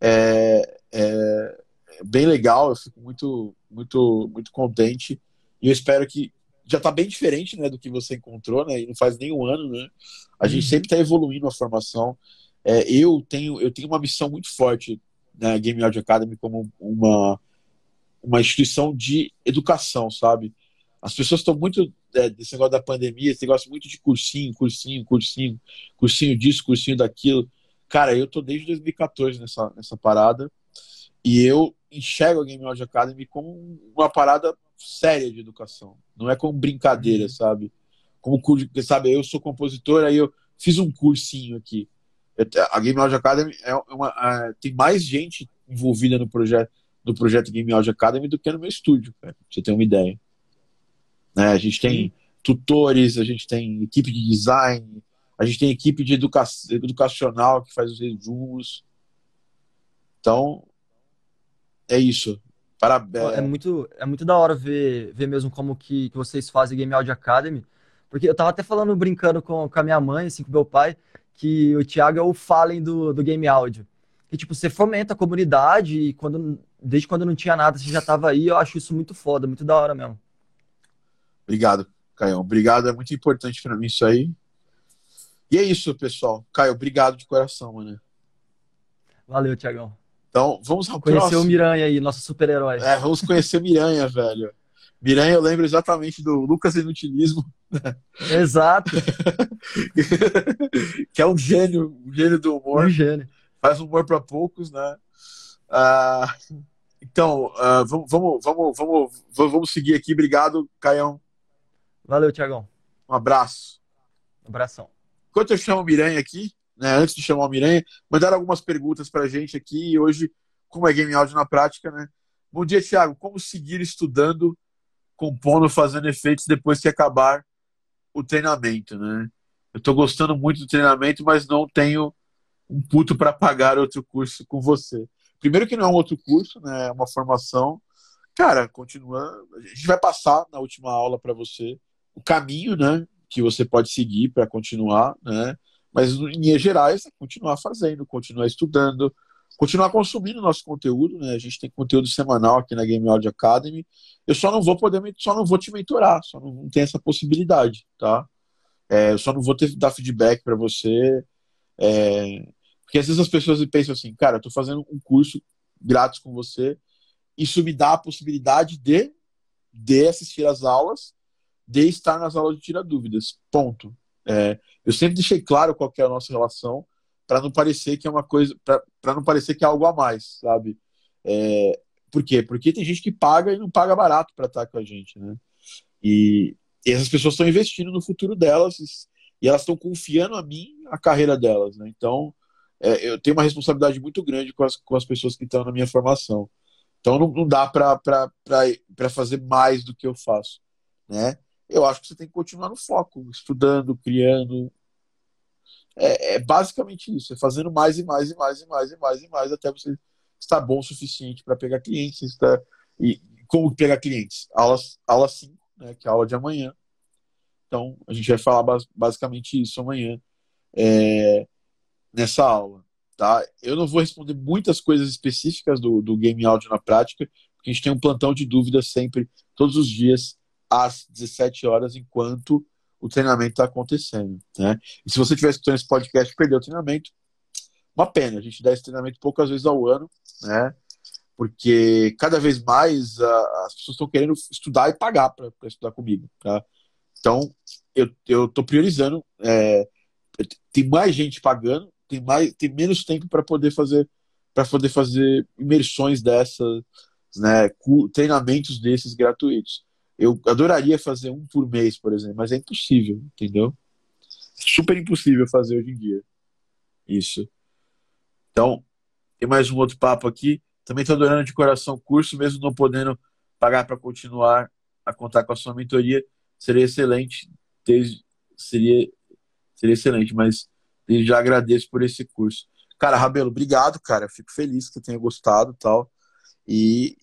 É, é, é bem legal, eu fico muito, muito, muito contente. E eu espero que já está bem diferente né, do que você encontrou, né? E não faz nem um ano, né? A gente uhum. sempre está evoluindo a formação. É, eu tenho eu tenho uma missão muito forte na Game Audio Academy como uma uma instituição de educação, sabe? As pessoas estão muito é, desse negócio da pandemia, esse negócio muito de cursinho, cursinho, cursinho, cursinho disso, cursinho daquilo. Cara, eu tô desde 2014 nessa, nessa parada e eu enxergo a Game Audio Academy como uma parada séria de educação. Não é como brincadeira, uhum. sabe? Como sabe, eu sou compositor, aí eu fiz um cursinho aqui. A Game Audio Academy é uma, é, tem mais gente envolvida no projeto, no projeto Game Audio Academy do que no meu estúdio, pra você ter uma ideia. Né? A gente tem Sim. tutores, a gente tem equipe de design, a gente tem equipe de educa educacional que faz os resumos. Então, é isso. Parabéns. É muito, é muito da hora ver, ver mesmo como que, que vocês fazem Game Audio Academy. Porque eu tava até falando, brincando com, com a minha mãe, assim, com meu pai, que o Thiago é o Fallen do, do Game Audio. Que, tipo, você fomenta a comunidade e quando, desde quando não tinha nada, você já tava aí. Eu acho isso muito foda, muito da hora mesmo. Obrigado, Caio. Obrigado, é muito importante para mim isso aí. E é isso, pessoal. Caio, obrigado de coração, mano. Valeu, Tiagão. Então, vamos ao Conhecer próximo. o Miranha aí, nosso super-herói. É, vamos conhecer o Miranha, velho. Miranha, eu lembro exatamente do Lucas Inutilismo. Exato. que é um gênio, um gênio do humor. Um gênio. Faz humor para poucos, né? Ah, então, ah, vamos, vamos, vamos, vamos, vamos seguir aqui. Obrigado, Caião. Valeu, Tiagão. Um abraço. Um abração. Enquanto eu chamo o Miranha aqui, né, antes de chamar o Miranha, mandaram algumas perguntas para a gente aqui e hoje, como é Game Audio na prática, né? Bom dia, Thiago. Como seguir estudando, compondo, fazendo efeitos depois que acabar o treinamento, né? Eu estou gostando muito do treinamento, mas não tenho um puto para pagar outro curso com você. Primeiro que não é um outro curso, né? É uma formação. Cara, continua. A gente vai passar na última aula para você o caminho, né? Que você pode seguir para continuar, né? Mas, em linhas gerais, é continuar fazendo, continuar estudando, continuar consumindo nosso conteúdo, né? A gente tem conteúdo semanal aqui na Game Audio Academy. Eu só não vou poder, só não vou te mentorar, só não, não tem essa possibilidade, tá? É, eu só não vou ter dar feedback para você. É, porque às vezes as pessoas pensam assim, cara, eu tô fazendo um curso grátis com você, isso me dá a possibilidade de, de assistir às aulas, de estar nas aulas de tirar dúvidas. Ponto. É, eu sempre deixei claro qual é a nossa relação para não parecer que é uma coisa, para não parecer que é algo a mais, sabe? É, por quê? Porque tem gente que paga e não paga barato para estar com a gente, né? E, e essas pessoas estão investindo no futuro delas e elas estão confiando a mim a carreira delas, né? Então, é, eu tenho uma responsabilidade muito grande com as, com as pessoas que estão na minha formação. Então, não, não dá para fazer mais do que eu faço, né? Eu acho que você tem que continuar no foco, estudando, criando. É, é, basicamente isso, é fazendo mais e mais e mais e mais e mais e mais até você estar bom o suficiente para pegar clientes. Estar... E como pegar clientes? Aulas, aula 5, né, que é a aula de amanhã. Então, a gente vai falar basicamente isso amanhã é, nessa aula. Tá? Eu não vou responder muitas coisas específicas do, do Game Audio na prática, porque a gente tem um plantão de dúvidas sempre, todos os dias, às 17 horas, enquanto o treinamento está acontecendo. Né? E se você estiver escutando esse podcast perdeu o treinamento, uma pena. A gente dá esse treinamento poucas vezes ao ano, né? porque cada vez mais uh, as pessoas estão querendo estudar e pagar para estudar comigo. Tá? Então, eu estou priorizando. É, tem mais gente pagando, tem, mais, tem menos tempo para poder fazer para poder fazer imersões dessas, né, treinamentos desses gratuitos. Eu adoraria fazer um por mês, por exemplo, mas é impossível, entendeu? Super impossível fazer hoje em dia. Isso. Então, tem mais um outro papo aqui. Também estou adorando de coração o curso, mesmo não podendo pagar para continuar a contar com a sua mentoria. Seria excelente, desde, seria, seria excelente, mas já agradeço por esse curso. Cara, Rabelo, obrigado, cara. Fico feliz que tenha gostado tal. E,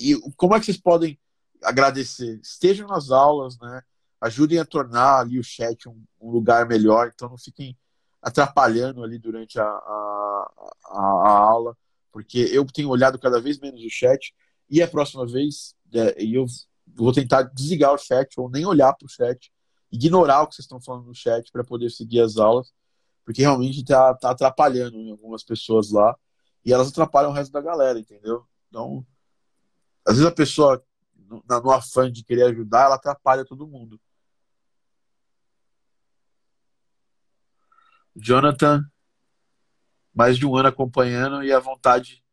e como é que vocês podem agradecer? Estejam nas aulas, né? Ajudem a tornar ali o chat um, um lugar melhor, então não fiquem atrapalhando ali durante a, a, a, a, aula, porque eu tenho olhado cada vez menos o chat e a próxima vez é, eu vou tentar desligar o chat ou nem olhar para o chat, ignorar o que vocês estão falando no chat para poder seguir as aulas, porque realmente está tá atrapalhando em algumas pessoas lá e elas atrapalham o resto da galera, entendeu? Então, às vezes a pessoa, no, no afã de querer ajudar, ela atrapalha todo mundo. Jonathan, mais de um ano acompanhando e a vontade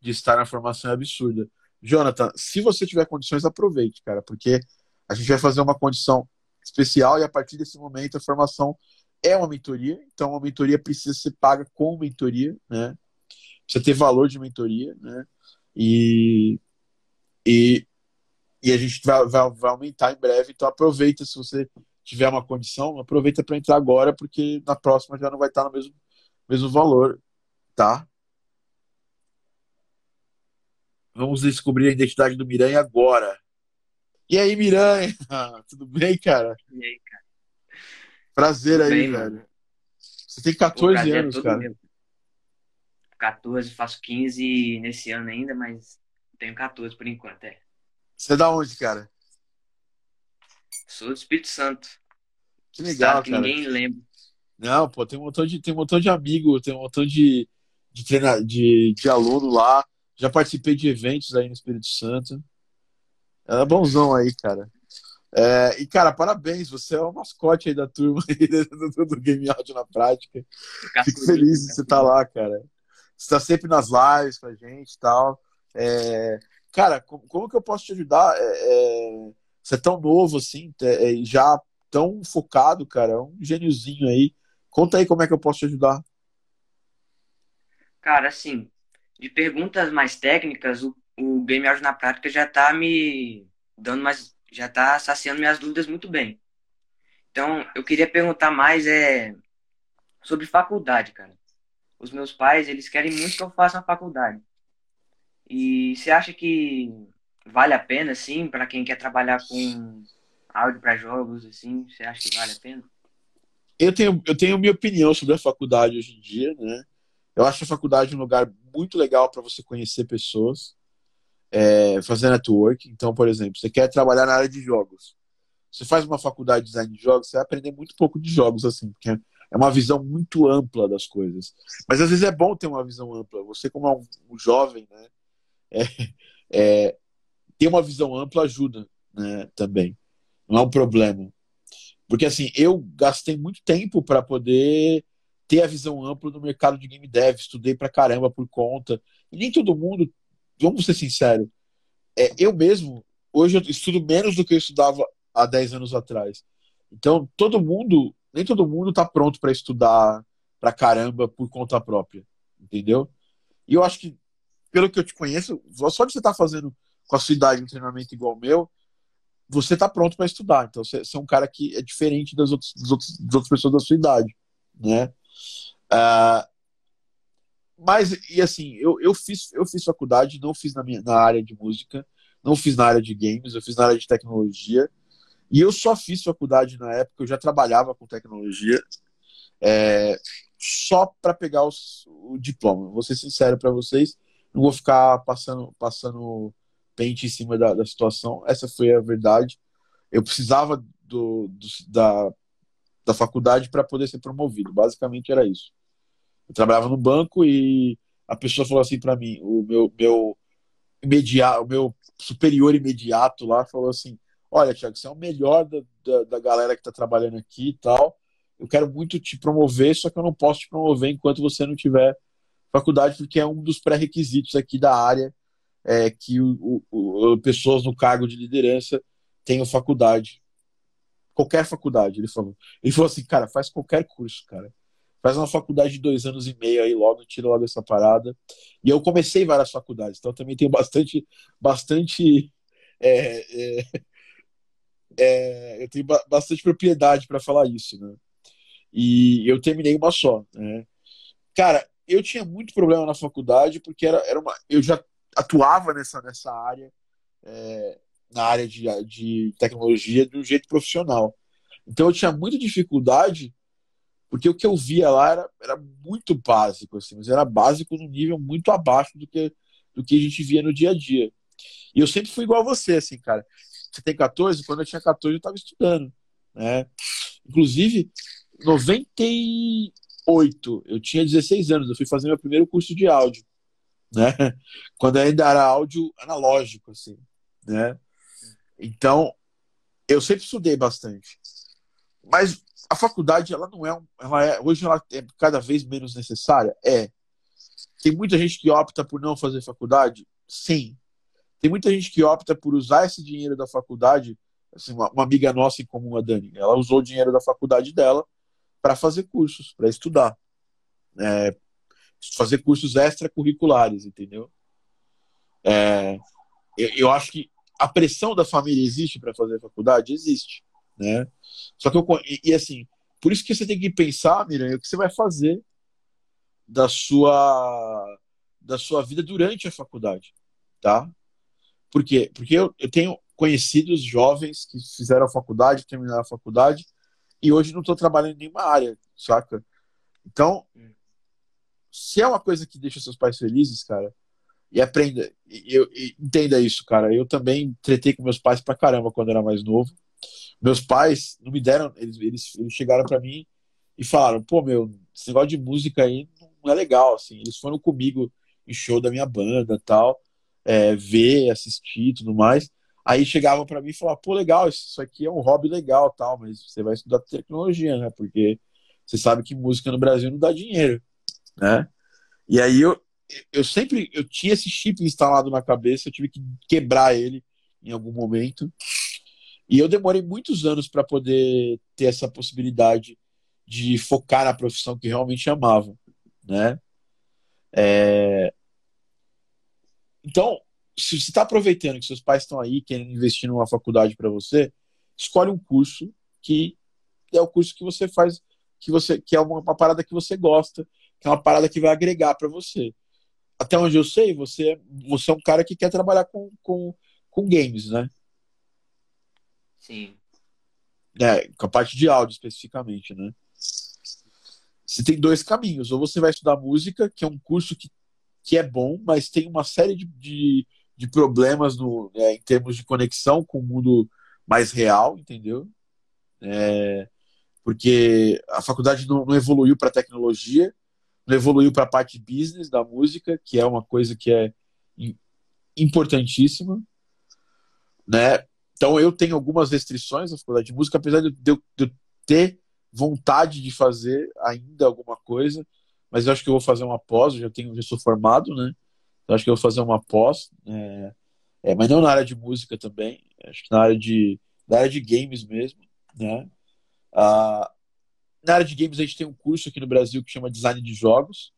de estar na formação é absurda. Jonathan, se você tiver condições, aproveite, cara, porque a gente vai fazer uma condição especial e a partir desse momento a formação é uma mentoria, então a mentoria precisa ser paga com mentoria, né? Precisa ter valor de mentoria, né? E, e, e a gente vai, vai, vai aumentar em breve, então aproveita se você tiver uma condição, aproveita para entrar agora, porque na próxima já não vai estar no mesmo, mesmo valor, tá? Vamos descobrir a identidade do Miranha agora. E aí, Miranha? Tudo bem, cara? E aí, cara? Prazer Tudo aí, bem, velho. Mano. Você tem 14 é anos, cara. Meu. 14, faço 15 nesse ano ainda, mas tenho 14 por enquanto, é. Você é da onde, cara? Sou do Espírito Santo. Que legal, que cara. ninguém lembra. Não, pô, tem um montão de, tem um montão de amigo, tem um montão de, de, treina, de, de aluno lá. Já participei de eventos aí no Espírito Santo. É bonzão aí, cara. É, e, cara, parabéns, você é o mascote aí da turma do Game Audio na prática. Fico feliz de você estar tá lá, cara. Você está sempre nas lives com a gente e tal. É, cara, como, que eu posso te ajudar? É, é você é tão novo assim, é, é, já tão focado, cara, é um gêniozinho aí. Conta aí como é que eu posso te ajudar. Cara, assim, de perguntas mais técnicas, o, o Game Audio na prática já tá me dando mais, já tá saciando minhas dúvidas muito bem. Então, eu queria perguntar mais é sobre faculdade, cara. Os meus pais, eles querem muito que eu faça uma faculdade. E você acha que vale a pena, assim, para quem quer trabalhar com áudio para jogos, assim? Você acha que vale a pena? Eu tenho, eu tenho minha opinião sobre a faculdade hoje em dia, né? Eu acho a faculdade um lugar muito legal para você conhecer pessoas, é, fazer network. Então, por exemplo, você quer trabalhar na área de jogos. Você faz uma faculdade de design de jogos, você vai aprender muito pouco de jogos, assim, porque é uma visão muito ampla das coisas. Mas às vezes é bom ter uma visão ampla. Você, como um, um jovem, né? É, é, ter uma visão ampla ajuda né, também. Não é um problema. Porque assim, eu gastei muito tempo para poder ter a visão ampla no mercado de game dev, estudei pra caramba por conta. E nem todo mundo, vamos ser sinceros, é, eu mesmo, hoje eu estudo menos do que eu estudava há 10 anos atrás. Então, todo mundo, nem todo mundo está pronto para estudar pra caramba por conta própria, entendeu? E eu acho que, pelo que eu te conheço, só de você estar tá fazendo com a sua idade um treinamento igual ao meu, você está pronto para estudar. Então você, você, é um cara que é diferente das outras, das outras, das outras pessoas da sua idade, né? Uh, mas, e assim, eu, eu, fiz, eu fiz faculdade, não fiz na, minha, na área de música, não fiz na área de games, eu fiz na área de tecnologia. E eu só fiz faculdade na época, eu já trabalhava com tecnologia, é, só para pegar os, o diploma. Vou ser sincero para vocês, não vou ficar passando, passando pente em cima da, da situação. Essa foi a verdade. Eu precisava do, do da, da faculdade para poder ser promovido. Basicamente era isso. Eu trabalhava no banco e a pessoa falou assim para mim, o meu meu imediato, o meu superior imediato lá falou assim: "Olha, Thiago, você é o melhor da, da, da galera que está trabalhando aqui e tal. Eu quero muito te promover, só que eu não posso te promover enquanto você não tiver faculdade porque é um dos pré-requisitos aqui da área é, que o, o, pessoas no cargo de liderança tenham faculdade. Qualquer faculdade, ele falou. Ele falou assim, cara, faz qualquer curso, cara. Faz uma faculdade de dois anos e meio aí logo, tira logo essa parada. E eu comecei várias faculdades, então também tenho bastante, bastante é, é, é, eu tenho bastante propriedade para falar isso, né? E eu terminei uma só, né? Cara, eu tinha muito problema na faculdade porque era, era uma, eu já atuava nessa, nessa área, é, na área de, de tecnologia, de um jeito profissional. Então eu tinha muita dificuldade porque o que eu via lá era, era muito básico, assim, mas era básico num nível muito abaixo do que, do que a gente via no dia a dia. E eu sempre fui igual a você, assim, cara. Você tem 14? Quando eu tinha 14, eu estava estudando. Né? Inclusive, 98, eu tinha 16 anos, eu fui fazer meu primeiro curso de áudio. Né? Quando ainda era áudio analógico, assim. Né? Então, eu sempre estudei bastante. Mas a faculdade, ela não é, ela é. Hoje ela é cada vez menos necessária? É. Tem muita gente que opta por não fazer faculdade? Sim. Tem muita gente que opta por usar esse dinheiro da faculdade, assim, uma, uma amiga nossa em comum, a Dani, ela usou o dinheiro da faculdade dela para fazer cursos, para estudar. É, fazer cursos extracurriculares, entendeu? É, eu, eu, acho que a pressão da família existe para fazer faculdade? Existe. Né? Só que eu, e, e, assim, por isso que você tem que pensar, Miriam, o que você vai fazer da sua da sua vida durante a faculdade, tá? Por quê? Porque eu, eu tenho conhecidos jovens que fizeram a faculdade, terminaram a faculdade, e hoje não estou trabalhando em nenhuma área, saca? Então, se é uma coisa que deixa seus pais felizes, cara, e aprenda, e, eu, e entenda isso, cara. Eu também tretei com meus pais pra caramba quando era mais novo. Meus pais não me deram, eles, eles, eles chegaram para mim e falaram: pô, meu, esse negócio de música aí não é legal, assim. Eles foram comigo em show da minha banda tal é, ver, assistir tudo mais. Aí chegavam para mim e falavam, pô, legal, isso aqui é um hobby legal tal, mas você vai estudar tecnologia, né? Porque você sabe que música no Brasil não dá dinheiro, né? E aí eu, eu sempre eu tinha esse chip instalado na cabeça, eu tive que quebrar ele em algum momento. E eu demorei muitos anos para poder ter essa possibilidade de focar na profissão que realmente amava, né? É, então, se você está aproveitando que seus pais estão aí querendo investir numa faculdade para você, escolhe um curso que é o curso que você faz, que você que é uma, uma parada que você gosta, que é uma parada que vai agregar para você. Até onde eu sei, você, você é um cara que quer trabalhar com, com, com games, né? Sim. É, com a parte de áudio especificamente, né? Você tem dois caminhos. Ou você vai estudar música, que é um curso que que é bom, mas tem uma série de, de, de problemas no, é, em termos de conexão com o mundo mais real, entendeu? É, porque a faculdade não, não evoluiu para tecnologia, não evoluiu para a parte business da música, que é uma coisa que é importantíssima, né? Então eu tenho algumas restrições na faculdade de música, apesar de eu, de eu ter vontade de fazer ainda alguma coisa, mas eu acho que eu vou fazer uma pós, eu já tenho, já sou formado, né? Eu acho que eu vou fazer uma pós, é, é, mas não na área de música também, acho que na área de, na área de games mesmo, né? Ah, na área de games a gente tem um curso aqui no Brasil que chama Design de Jogos,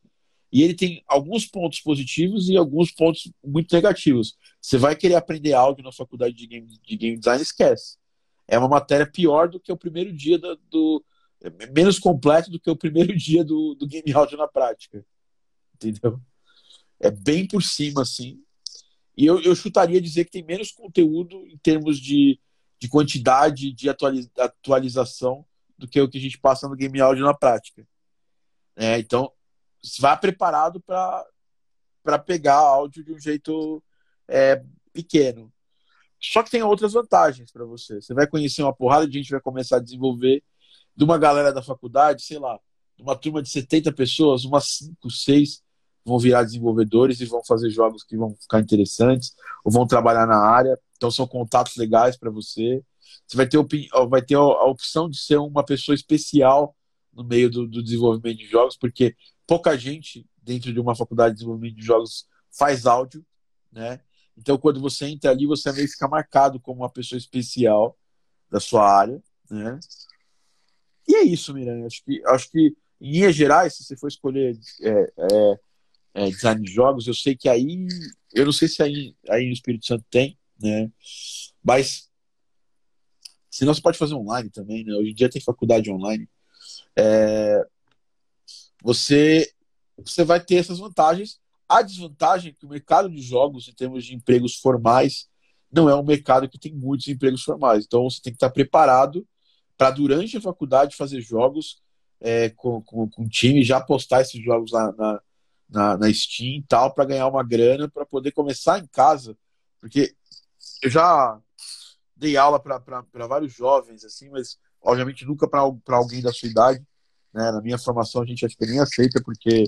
e ele tem alguns pontos positivos e alguns pontos muito negativos. Você vai querer aprender áudio na faculdade de game, de game design, esquece. É uma matéria pior do que o primeiro dia do, do é menos completo do que o primeiro dia do, do game audio na prática. Entendeu? É bem por cima, assim. E eu, eu chutaria dizer que tem menos conteúdo em termos de, de quantidade de atualiza, atualização do que o que a gente passa no game audio na prática. É, então, vá preparado para pegar áudio de um jeito é, pequeno. Só que tem outras vantagens para você. Você vai conhecer uma porrada de gente vai começar a desenvolver de uma galera da faculdade, sei lá, uma turma de 70 pessoas, umas 5, 6 vão virar desenvolvedores e vão fazer jogos que vão ficar interessantes, ou vão trabalhar na área. Então são contatos legais para você. Você vai ter, vai ter a opção de ser uma pessoa especial no meio do, do, desenvolvimento de jogos, porque pouca gente dentro de uma faculdade de desenvolvimento de jogos faz áudio, né? Então, quando você entra ali, você meio fica marcado como uma pessoa especial da sua área, né? E é isso, Miranha. Acho que, acho que em linhas gerais, se você for escolher é, é, é, design de jogos, eu sei que aí, eu não sei se aí, aí no Espírito Santo tem, né? Mas senão você pode fazer online também, né? Hoje em dia tem faculdade online. É, você, você vai ter essas vantagens. A desvantagem é que o mercado de jogos, em termos de empregos formais, não é um mercado que tem muitos empregos formais. Então você tem que estar preparado para, durante a faculdade, fazer jogos é, com, com, com time, já postar esses jogos na, na, na, na Steam e tal, para ganhar uma grana, para poder começar em casa. Porque eu já dei aula para vários jovens, assim, mas obviamente nunca para alguém da sua idade. Né? Na minha formação a gente acho que nem aceita, porque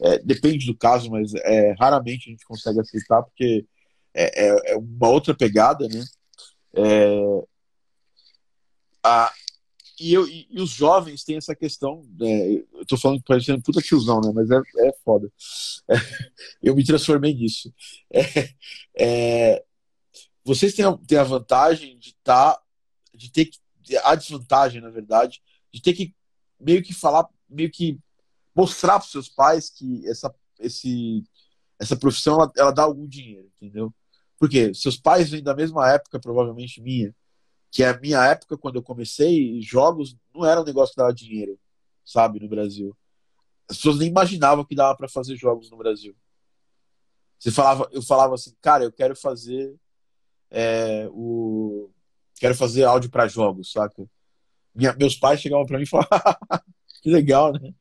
é, depende do caso, mas é, raramente a gente consegue aceitar, porque é, é, é uma outra pegada, né? É, a, e, eu, e, os jovens têm essa questão, né? eu tô falando parecendo puta tiozão, né? Mas é, é foda. eu me transformei nisso. É, vocês têm a, têm a vantagem de estar, tá, de ter que, a desvantagem, na verdade, de ter que meio que falar, meio que mostrar para seus pais que essa, esse, essa profissão ela, ela dá algum dinheiro, entendeu? Porque seus pais vêm da mesma época, provavelmente minha, que é a minha época quando eu comecei, jogos não era um negócio que dava dinheiro, sabe, no Brasil. As pessoas nem imaginavam que dava para fazer jogos no Brasil. Você falava, eu falava assim, cara, eu quero fazer é, o quero fazer áudio para jogos, saca? Minha, meus pais chegavam para mim e falavam, que legal, né?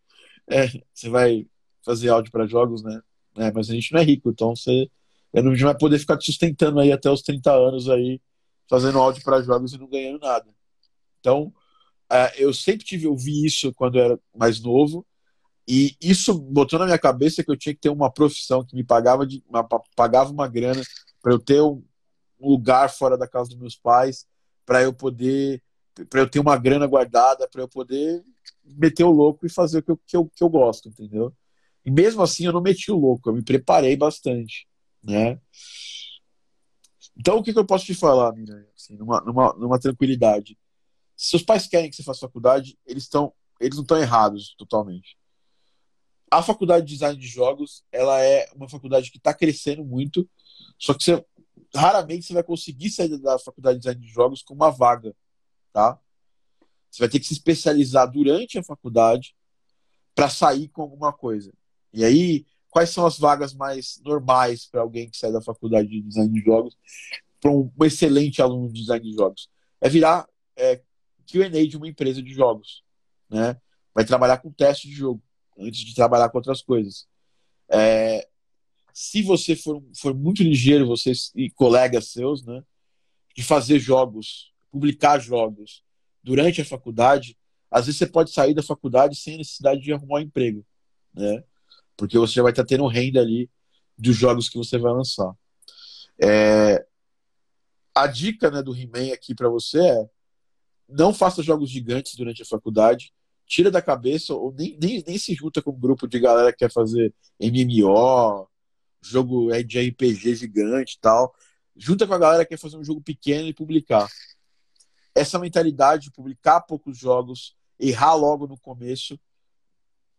É, você vai fazer áudio para jogos, né? É, mas a gente não é rico, então você não vai poder ficar te sustentando aí até os 30 anos aí, fazendo áudio para jogos e não ganhando nada. Então, é, eu sempre tive ouvi isso quando eu era mais novo, e isso botou na minha cabeça que eu tinha que ter uma profissão que me pagava, de, uma, pagava uma grana para eu ter um lugar fora da casa dos meus pais, para eu poder para eu ter uma grana guardada, para eu poder meter o louco e fazer o que eu, que, eu, que eu gosto, entendeu? E mesmo assim eu não meti o louco, eu me preparei bastante, né? Então o que, que eu posso te falar, Miriam? Assim, numa, numa, numa tranquilidade. Se seus pais querem que você faça faculdade, eles estão eles não estão errados totalmente. A faculdade de design de jogos, ela é uma faculdade que está crescendo muito, só que você, raramente você vai conseguir sair da faculdade de design de jogos com uma vaga tá? Você vai ter que se especializar durante a faculdade para sair com alguma coisa. E aí, quais são as vagas mais normais para alguém que sai da faculdade de design de jogos, para um, excelente aluno de design de jogos? É virar é, QA de uma empresa de jogos. Né? Vai trabalhar com teste de jogo, antes de trabalhar com outras coisas. É, se você for, for muito ligeiro, vocês e colegas seus, né, de fazer jogos publicar jogos durante a faculdade, às vezes você pode sair da faculdade sem necessidade de arrumar um emprego, né? Porque você já vai estar tendo renda ali dos jogos que você vai lançar. É... A dica né, do He-Man aqui para você é não faça jogos gigantes durante a faculdade, tira da cabeça ou nem, nem, nem se junta com um grupo de galera que quer fazer MMO, jogo de RPG gigante e tal. Junta com a galera que quer fazer um jogo pequeno e publicar essa mentalidade de publicar poucos jogos, errar logo no começo,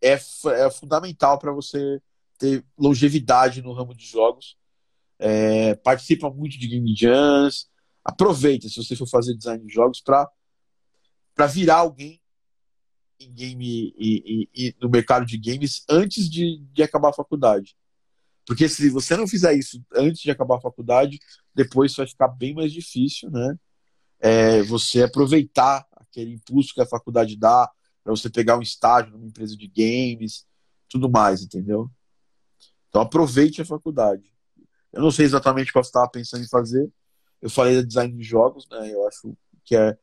é, é fundamental para você ter longevidade no ramo de jogos. É, participa muito de game jams, aproveita se você for fazer design de jogos para para virar alguém em game e, e, e, no mercado de games antes de, de acabar a faculdade. Porque se você não fizer isso antes de acabar a faculdade, depois vai ficar bem mais difícil, né? é, você aproveitar aquele impulso que a faculdade dá para você pegar um estágio numa empresa de games, tudo mais, entendeu? Então aproveite a faculdade. Eu não sei exatamente o que você estava pensando em fazer. Eu falei da design de jogos, né? Eu acho que é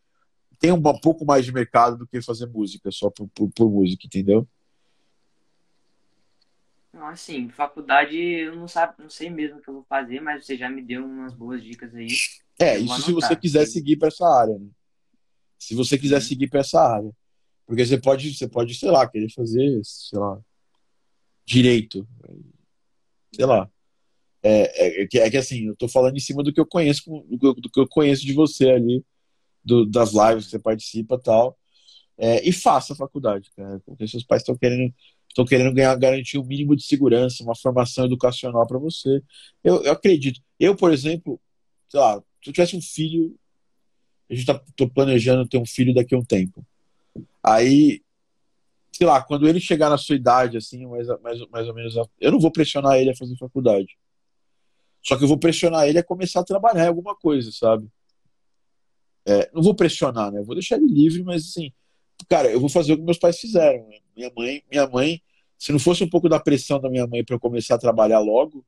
tem um pouco mais de mercado do que fazer música só por, por, por música, entendeu? Assim, faculdade eu não, sabe, não sei mesmo o que eu vou fazer, mas você já me deu umas boas dicas aí. É, isso se você quiser seguir para essa área. Né? Se você quiser seguir para essa área. Porque você pode, você pode, sei lá, querer fazer, sei lá, direito. Sei lá. É, é, é, que, é que assim, eu tô falando em cima do que eu conheço, do do que eu conheço de você ali, do, das lives que você participa e tal. É, e faça a faculdade, cara, porque seus pais estão querendo estão querendo ganhar, garantir um mínimo de segurança, uma formação educacional para você. Eu, eu, acredito. Eu, por exemplo, sei lá, se eu tivesse um filho, a gente está planejando ter um filho daqui a um tempo. Aí, sei lá, quando ele chegar na sua idade, assim, mais, mais, mais ou menos, eu não vou pressionar ele a fazer faculdade. Só que eu vou pressionar ele a começar a trabalhar em alguma coisa, sabe? É, não vou pressionar, né? Eu vou deixar ele livre, mas assim, cara, eu vou fazer o que meus pais fizeram. Né? Minha mãe, minha mãe, se não fosse um pouco da pressão da minha mãe para eu começar a trabalhar logo,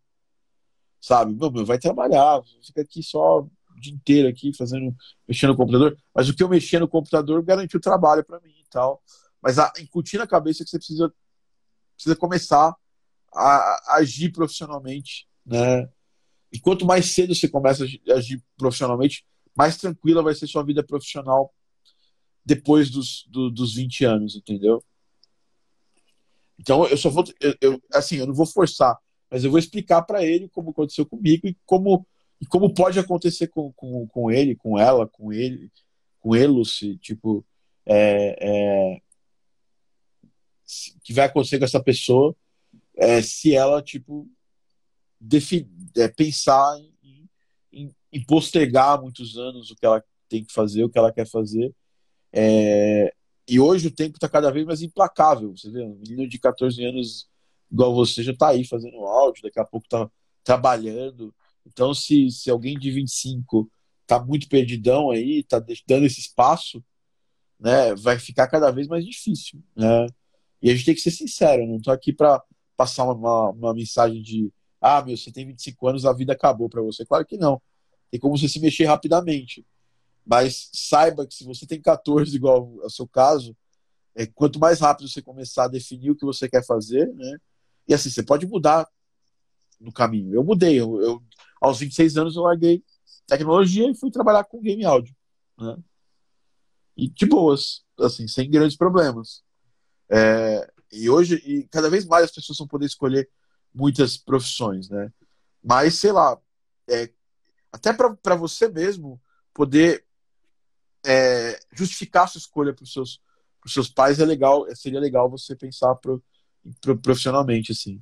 sabe? Meu, meu, vai trabalhar, fica aqui só o dia inteiro aqui fazendo, mexendo no computador. Mas o que eu mexia no computador garantiu trabalho para mim tal. Mas a, incutir na cabeça que você precisa, precisa começar a, a agir profissionalmente, né? E quanto mais cedo você começa a agir profissionalmente, mais tranquila vai ser sua vida profissional depois dos, do, dos 20 anos, entendeu? Então eu só vou, eu, eu, assim, eu não vou forçar, mas eu vou explicar para ele como aconteceu comigo e como, e como pode acontecer com, com, com ele, com ela, com ele, com ele, se, tipo, é, é, que vai acontecer com essa pessoa é, se ela, tipo, é, pensar em, em, em postergar muitos anos o que ela tem que fazer, o que ela quer fazer, é, e hoje o tempo está cada vez mais implacável. Você vê, um menino de 14 anos igual você já está aí fazendo áudio, daqui a pouco está trabalhando. Então, se, se alguém de 25 está muito perdidão aí, está dando esse espaço, né, vai ficar cada vez mais difícil. Né? E a gente tem que ser sincero, não estou aqui para passar uma, uma mensagem de ah, meu, você tem 25 anos, a vida acabou para você. Claro que não. Tem como você se mexer rapidamente. Mas saiba que se você tem 14, igual ao seu caso, é, quanto mais rápido você começar a definir o que você quer fazer, né? E assim, você pode mudar no caminho. Eu mudei. Eu, eu aos 26 anos eu larguei tecnologia e fui trabalhar com game áudio. Né? E de boas, assim, sem grandes problemas. É, e hoje, e cada vez mais as pessoas vão poder escolher muitas profissões, né? Mas, sei lá, é, até para você mesmo poder é, justificar sua escolha para os seus, seus pais é legal, seria legal você pensar pro, pro, profissionalmente assim.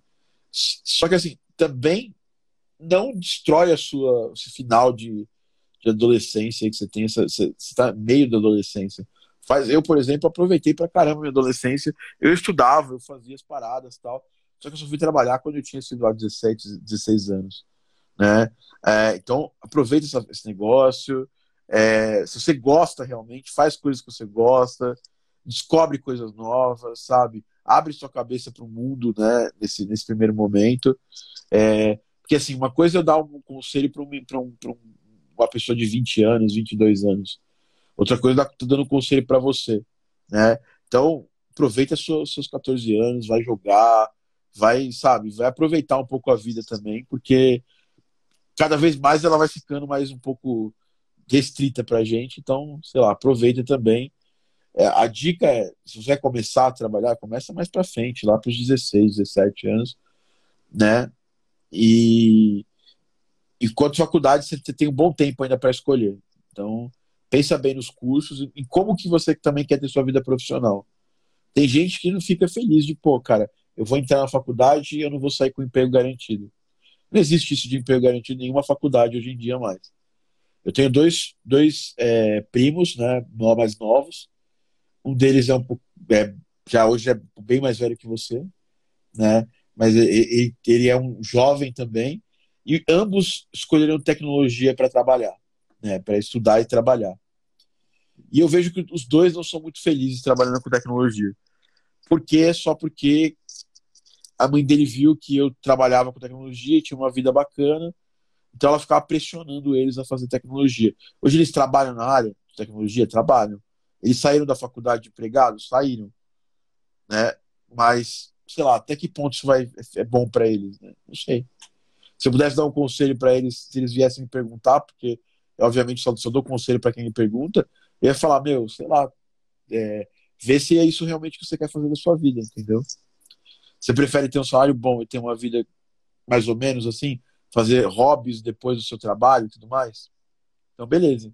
Só que assim também não destrói a sua esse final de, de adolescência que você tem, você está meio da adolescência. Faz, eu, por exemplo, aproveitei para caramba minha adolescência. Eu estudava, eu fazia as paradas tal. Só que eu só fui trabalhar quando eu tinha sido lá 17, 16 anos. Né? É, então, aproveita essa, esse negócio. É, se você gosta realmente, faz coisas que você gosta, descobre coisas novas, sabe? Abre sua cabeça para o mundo, né? Nesse, nesse primeiro momento. É, porque, assim, uma coisa é eu dar um conselho para um, um, uma pessoa de 20 anos, 22 anos. Outra coisa eu dando um conselho para você, né? Então, aproveita seus, seus 14 anos, vai jogar, vai, sabe, vai aproveitar um pouco a vida também, porque cada vez mais ela vai ficando mais um pouco restrita para a gente, então, sei lá, aproveita também. É, a dica é, se você começar a trabalhar, começa mais para frente, lá para os 16, 17 anos, né? E enquanto faculdade você tem um bom tempo ainda para escolher. Então, pensa bem nos cursos e como que você também quer ter sua vida profissional. Tem gente que não fica feliz de, pô, cara, eu vou entrar na faculdade e eu não vou sair com emprego garantido. Não existe isso de emprego garantido em nenhuma faculdade hoje em dia mais. Eu tenho dois, dois é, primos, né, mais novos. Um deles é um é, já hoje é bem mais velho que você, né? Mas ele, ele é um jovem também. E ambos escolheram tecnologia para trabalhar, né? Para estudar e trabalhar. E eu vejo que os dois não são muito felizes trabalhando com tecnologia. Por quê? Só porque a mãe dele viu que eu trabalhava com tecnologia tinha uma vida bacana então ela ficava pressionando eles a fazer tecnologia. Hoje eles trabalham na área de tecnologia? Trabalham. Eles saíram da faculdade de empregados? Saíram. Né? Mas, sei lá, até que ponto isso vai, é bom para eles? Né? Não sei. Se eu pudesse dar um conselho para eles, se eles viessem me perguntar, porque eu, obviamente só, só dou conselho para quem me pergunta, eu ia falar, meu, sei lá, é, vê se é isso realmente que você quer fazer da sua vida, entendeu? Você prefere ter um salário bom e ter uma vida mais ou menos assim? Fazer hobbies depois do seu trabalho e tudo mais? Então, beleza.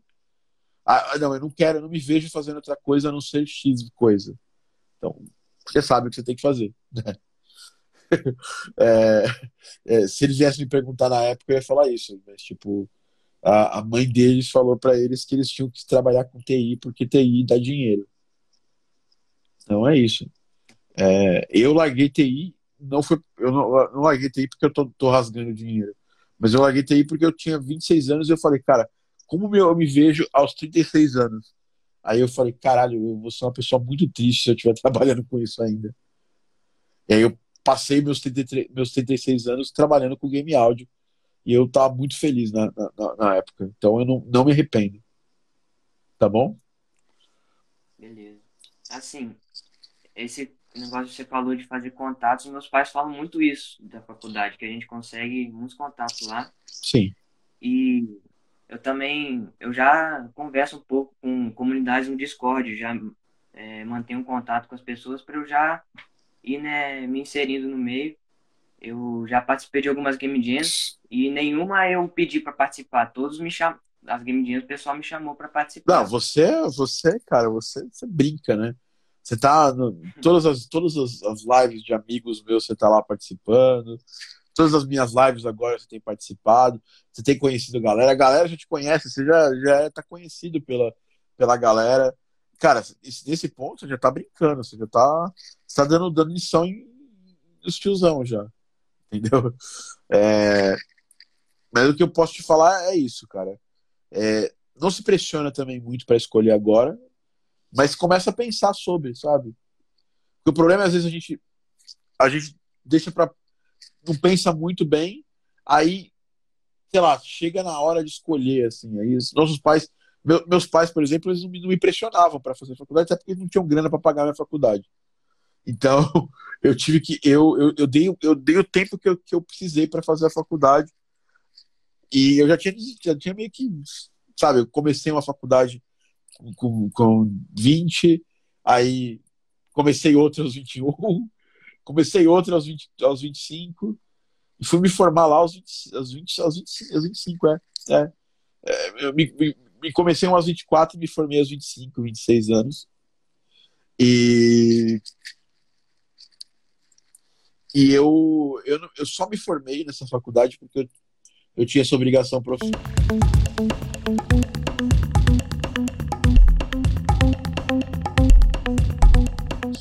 Ah, não, eu não quero, eu não me vejo fazendo outra coisa a não ser X coisa. Então, você sabe o que você tem que fazer. Né? é, é, se eles viessem me perguntar na época, eu ia falar isso. Mas, tipo, a, a mãe deles falou para eles que eles tinham que trabalhar com TI porque TI dá dinheiro. Então é isso. É, eu larguei TI, não foi, eu não, não larguei TI porque eu tô, tô, rasgando dinheiro. Mas eu larguei TI porque eu tinha 26 anos e eu falei, cara, como eu me vejo aos 36 anos? Aí eu falei, caralho, eu vou ser uma pessoa muito triste se eu estiver trabalhando com isso ainda. E aí eu passei meus, 33, meus 36 anos trabalhando com game áudio. E eu tava muito feliz na, na, na, época. Então eu não, não me arrependo. Tá bom? Beleza. Assim, esse negócio que você falou de fazer contatos, meus pais falam muito isso da faculdade, que a gente consegue muitos contatos lá. Sim. E eu também, eu já converso um pouco com comunidades no Discord, já é, mantenho contato com as pessoas para eu já ir né, me inserindo no meio. Eu já participei de algumas game jams e nenhuma eu pedi para participar. Todos me chamam, as game jams o pessoal me chamou para participar. Não, você, você, cara, você, você brinca, né? Você tá no, todas as todas as, as lives de amigos meus, você tá lá participando. Todas as minhas lives agora você tem participado, você tem conhecido a galera. A galera já te conhece, você já, já tá conhecido pela, pela galera. Cara, nesse ponto você já tá brincando, você já tá, você tá dando, lição em, nos tiozão já. Entendeu? É, mas o que eu posso te falar é isso, cara. É, não se pressiona também muito para escolher agora, mas começa a pensar sobre, sabe? Porque o problema é, às vezes a gente a gente deixa para não pensa muito bem, aí, sei lá, chega na hora de escolher, assim, aí nossos pais, meu, meus pais, por exemplo, eles não me, não me pressionavam para fazer faculdade, até porque eles não tinham grana para pagar minha faculdade. Então, eu tive que, eu, eu, eu, dei, eu dei o tempo que eu, que eu precisei para fazer a faculdade, e eu já tinha, já tinha meio que, sabe, eu comecei uma faculdade com, com 20, aí comecei outra aos 21, Comecei outra aos, 20, aos 25 e fui me formar lá aos, 20, aos, 20, aos, 20, aos 25, é. é. é eu me, me, me, comecei aos 24 e me formei aos 25, 26 anos. E. E eu, eu, eu só me formei nessa faculdade porque eu, eu tinha essa obrigação profissional.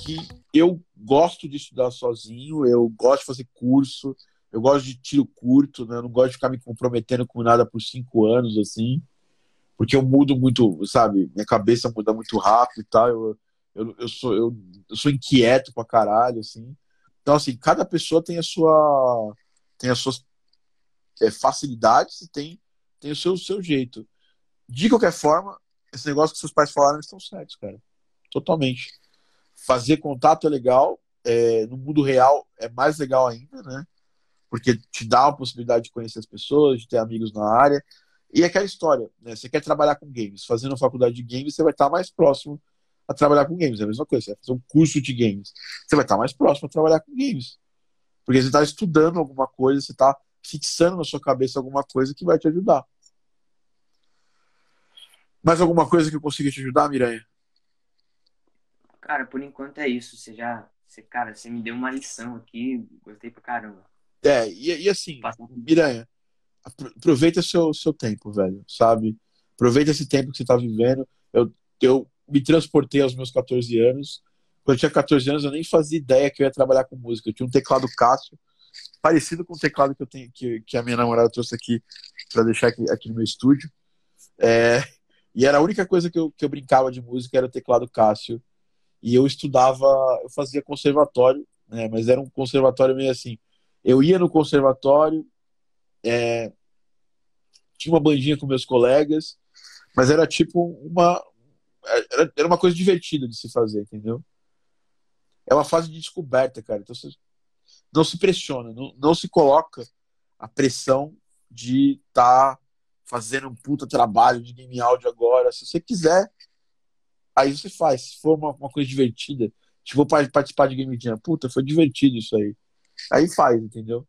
Que eu gosto de estudar sozinho, eu gosto de fazer curso, eu gosto de tiro curto, né? Eu não gosto de ficar me comprometendo com nada por cinco anos, assim, porque eu mudo muito, sabe? Minha cabeça muda muito rápido e tal. Eu, eu, eu, sou, eu, eu sou inquieto pra caralho, assim. Então, assim, cada pessoa tem a sua. tem as suas é, facilidades e tem, tem o seu, seu jeito. De qualquer forma, esse negócio que seus pais falaram estão certos, cara. Totalmente fazer contato é legal, é, no mundo real é mais legal ainda, né? Porque te dá a possibilidade de conhecer as pessoas, de ter amigos na área. E é aquela história, né? Você quer trabalhar com games, fazendo faculdade de games, você vai estar mais próximo a trabalhar com games. É a mesma coisa, você vai fazer um curso de games, você vai estar mais próximo a trabalhar com games. Porque você está estudando alguma coisa, você está fixando na sua cabeça alguma coisa que vai te ajudar. Mais alguma coisa que eu consiga te ajudar, Miranha? Cara, por enquanto é isso. Você já. Você, cara, você me deu uma lição aqui. Gostei pra caramba. É, e, e assim, Miranha, aproveita seu, seu tempo, velho, sabe? Aproveita esse tempo que você tá vivendo. Eu, eu me transportei aos meus 14 anos. Quando eu tinha 14 anos, eu nem fazia ideia que eu ia trabalhar com música. Eu tinha um teclado Cássio, parecido com o teclado que eu tenho, que, que a minha namorada trouxe aqui para deixar aqui, aqui no meu estúdio. É, e era a única coisa que eu, que eu brincava de música era o teclado Cássio e eu estudava, eu fazia conservatório, né, mas era um conservatório meio assim. Eu ia no conservatório, é, tinha uma bandinha com meus colegas, mas era tipo uma era, era uma coisa divertida de se fazer, entendeu? É uma fase de descoberta, cara. Então você não se pressiona, não, não se coloca a pressão de estar tá fazendo um puta trabalho de game áudio agora. Se você quiser, aí você faz. Se for uma, uma coisa divertida, Tipo, participar de Game Jam. Puta, foi divertido isso aí. Aí faz, entendeu?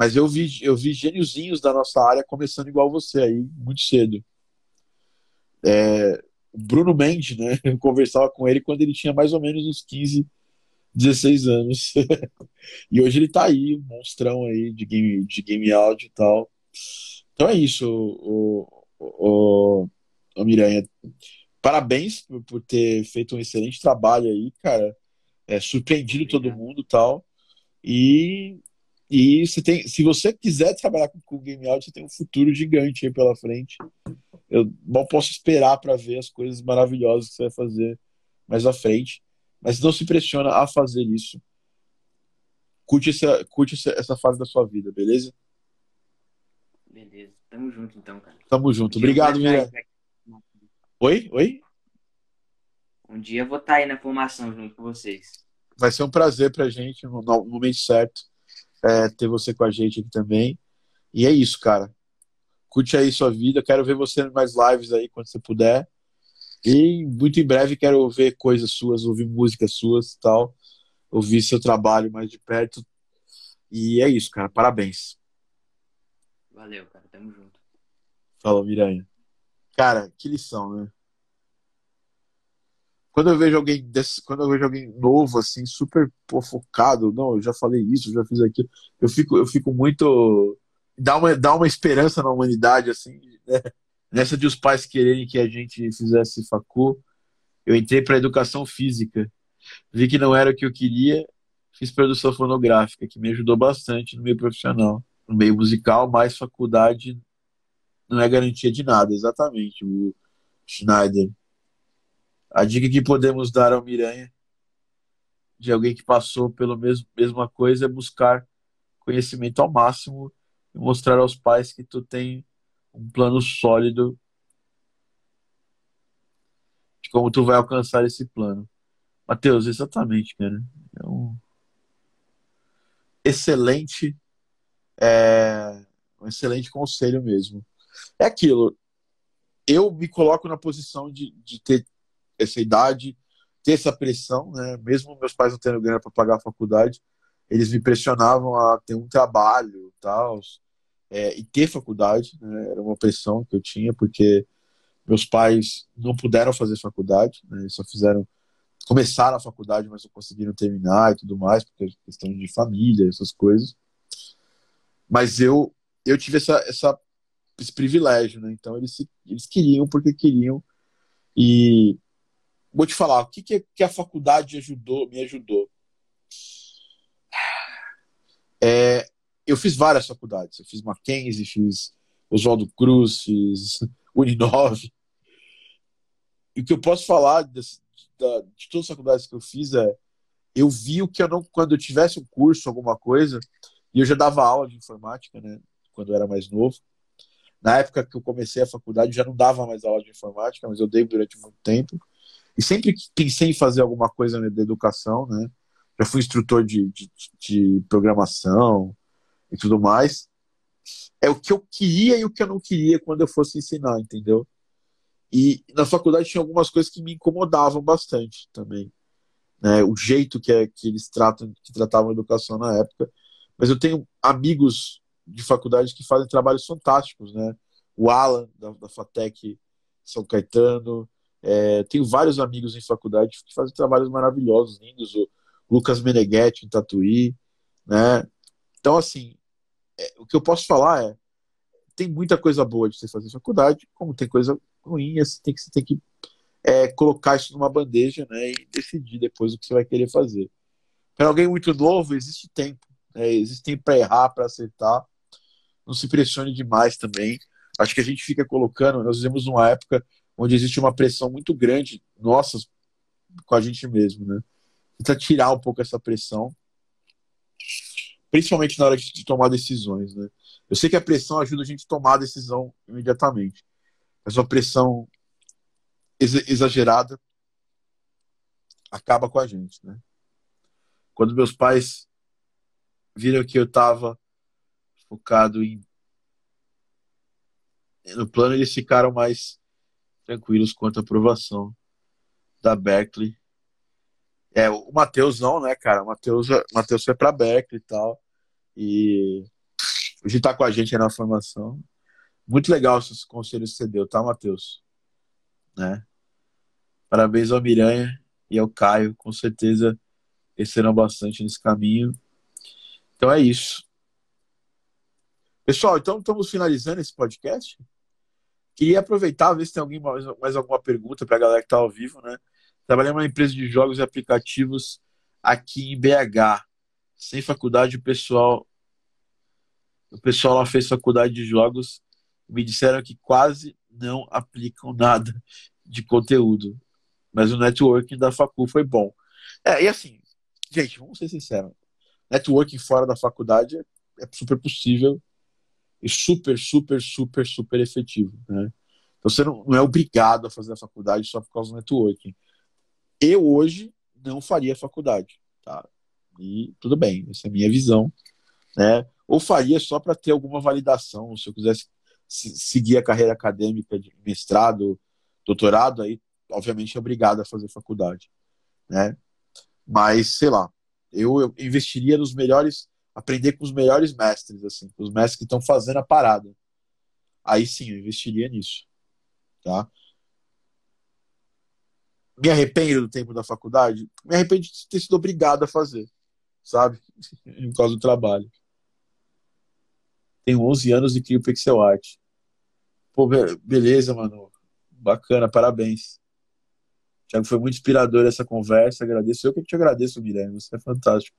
Mas eu vi, eu vi gêniozinhos da nossa área começando igual você aí, muito cedo. É, o Bruno Mendes, né? Eu conversava com ele quando ele tinha mais ou menos uns 15, 16 anos. e hoje ele tá aí, um monstrão aí de game, de game áudio e tal. Então é isso, o, o, o, o Miranha. Parabéns por, por ter feito um excelente trabalho aí, cara. É, surpreendido todo mundo tal. E e você tem, se você quiser trabalhar com, com game audio, você tem um futuro gigante aí pela frente. Eu não posso esperar para ver as coisas maravilhosas que você vai fazer mais à frente. Mas não se pressiona a fazer isso. Curte essa, curte essa fase da sua vida, beleza? Beleza. Tamo junto então, cara. Tamo junto. Um Obrigado, Miriam. Oi? Oi? Um dia eu vou estar aí na formação junto com vocês. Vai ser um prazer pra gente no, no momento certo é, ter você com a gente aqui também. E é isso, cara. Curte aí sua vida. Quero ver você em mais lives aí quando você puder. E muito em breve quero ver coisas suas, ouvir músicas suas e tal. Ouvir seu trabalho mais de perto. E é isso, cara. Parabéns. Valeu, cara. Tamo junto. Falou, Miranha. Cara, que lição, né? Quando eu vejo alguém desse, quando eu vejo alguém novo assim, super pô, focado, não, eu já falei isso, já fiz aquilo, eu fico eu fico muito dá uma dá uma esperança na humanidade assim, né? nessa de os pais quererem que a gente fizesse facu, eu entrei para educação física. Vi que não era o que eu queria, fiz produção fonográfica, que me ajudou bastante no meio profissional. No meio musical, mais faculdade não é garantia de nada, exatamente. O Schneider a dica que podemos dar ao Miranha, de alguém que passou pela mesma coisa, é buscar conhecimento ao máximo e mostrar aos pais que tu tem um plano sólido de como tu vai alcançar esse plano. Mateus, exatamente, cara. É um excelente, é, um excelente conselho mesmo. É aquilo. Eu me coloco na posição de, de ter essa idade, ter essa pressão, né? Mesmo meus pais não tendo grana para pagar a faculdade, eles me pressionavam a ter um trabalho, tal, é, e ter faculdade, né? Era uma pressão que eu tinha porque meus pais não puderam fazer faculdade, né? Eles só fizeram começaram a faculdade, mas não conseguiram terminar e tudo mais, porque é questão de família, essas coisas. Mas eu eu tive essa, essa esse privilégio, né? Então eles eles queriam porque queriam e vou te falar, o que, que a faculdade ajudou, me ajudou? É, eu fiz várias faculdades. Eu fiz Mackenzie, fiz Oswaldo Cruz, fiz Uninove. E o que eu posso falar de, de todas as faculdades que eu fiz é eu vi o que eu não quando eu tivesse um curso alguma coisa e eu já dava aula de informática né quando eu era mais novo na época que eu comecei a faculdade eu já não dava mais aula de informática mas eu dei durante muito tempo e sempre pensei em fazer alguma coisa da educação, né? Já fui instrutor de, de, de, programação e tudo mais. É o que eu queria e o que eu não queria quando eu fosse ensinar, entendeu? E na faculdade tinha algumas coisas que me incomodavam bastante também. Né? O jeito que, é, que eles tratam, que tratavam a educação na época. Mas eu tenho amigos de faculdade que fazem trabalhos fantásticos, né? O Alan, da, da FATEC São Caetano, é, tenho vários amigos em faculdade que fazem trabalhos maravilhosos, lindos. O Lucas Meneghetti em Tatuí, né? Então, assim, é, o que eu posso falar é tem muita coisa boa de você fazer faculdade, como tem coisa ruim, você tem que, você tem que é, colocar isso numa bandeja né, e decidir depois o que você vai querer fazer. Para alguém muito novo, existe tempo. Né, existe tempo para errar, para acertar. Não se pressione demais também. Acho que a gente fica colocando, nós vivemos uma época onde existe uma pressão muito grande, nossa, com a gente mesmo, né? Tenta tirar um pouco essa pressão, principalmente na hora de tomar decisões, né? Eu sei que a pressão ajuda a gente a tomar a decisão imediatamente, mas uma pressão ex exagerada acaba com a gente, né? Quando meus pais viram que eu estava focado em no plano, eles ficaram mais tranquilos quanto à aprovação da Berkeley É, o Matheus não, né, cara? O Matheus, Matheus foi pra Berkeley e tal. E hoje tá com a gente aí na formação. Muito legal esses conselhos que você deu, tá, Matheus? Né? Parabéns ao Miranha e ao Caio, com certeza cresceram bastante nesse caminho. Então é isso. Pessoal, então estamos finalizando esse podcast. Queria aproveitar, ver se tem alguém mais, mais alguma pergunta para a galera que está ao vivo, né? Trabalhei numa empresa de jogos e aplicativos aqui em BH. Sem faculdade, o pessoal o pessoal lá fez faculdade de jogos me disseram que quase não aplicam nada de conteúdo. Mas o networking da facu foi bom. É, e assim, gente, vamos ser sinceros. Networking fora da faculdade é super possível e super, super, super, super efetivo. Né? Então você não, não é obrigado a fazer a faculdade só por causa do networking. Eu hoje não faria faculdade, tá? E tudo bem, essa é a minha visão, né? Ou faria só para ter alguma validação, se eu quisesse seguir a carreira acadêmica de mestrado, doutorado, aí obviamente é obrigado a fazer faculdade, né? Mas sei lá, eu, eu investiria nos melhores, aprender com os melhores mestres, assim, com os mestres que estão fazendo a parada. Aí sim, eu investiria nisso, tá? Me arrependo do tempo da faculdade? Me arrependo de ter sido obrigado a fazer, sabe? Por causa do trabalho. Tenho 11 anos e crio pixel art. Pô, beleza, mano. Bacana, parabéns. Tiago, foi muito inspirador essa conversa. Agradeço. Eu que te agradeço, Guilherme. Você é fantástico.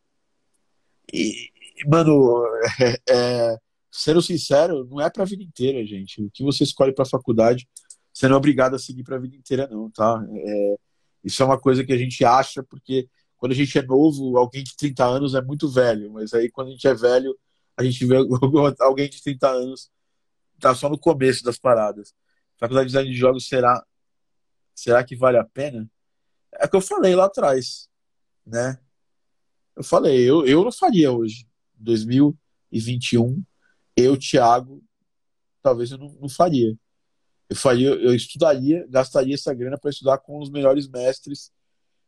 E, mano, é, é, sendo sincero, não é pra vida inteira, gente. O que você escolhe pra faculdade, você não é obrigado a seguir pra vida inteira, não, tá? É, isso é uma coisa que a gente acha, porque quando a gente é novo, alguém de 30 anos é muito velho, mas aí quando a gente é velho, a gente vê alguém de 30 anos tá só no começo das paradas. Faculdade de design de jogos será será que vale a pena? É o que eu falei lá atrás, né? Eu falei, eu, eu não faria hoje. 2021, eu, Thiago, talvez eu não, não faria. Eu faria, eu estudaria, gastaria essa grana para estudar com os melhores mestres,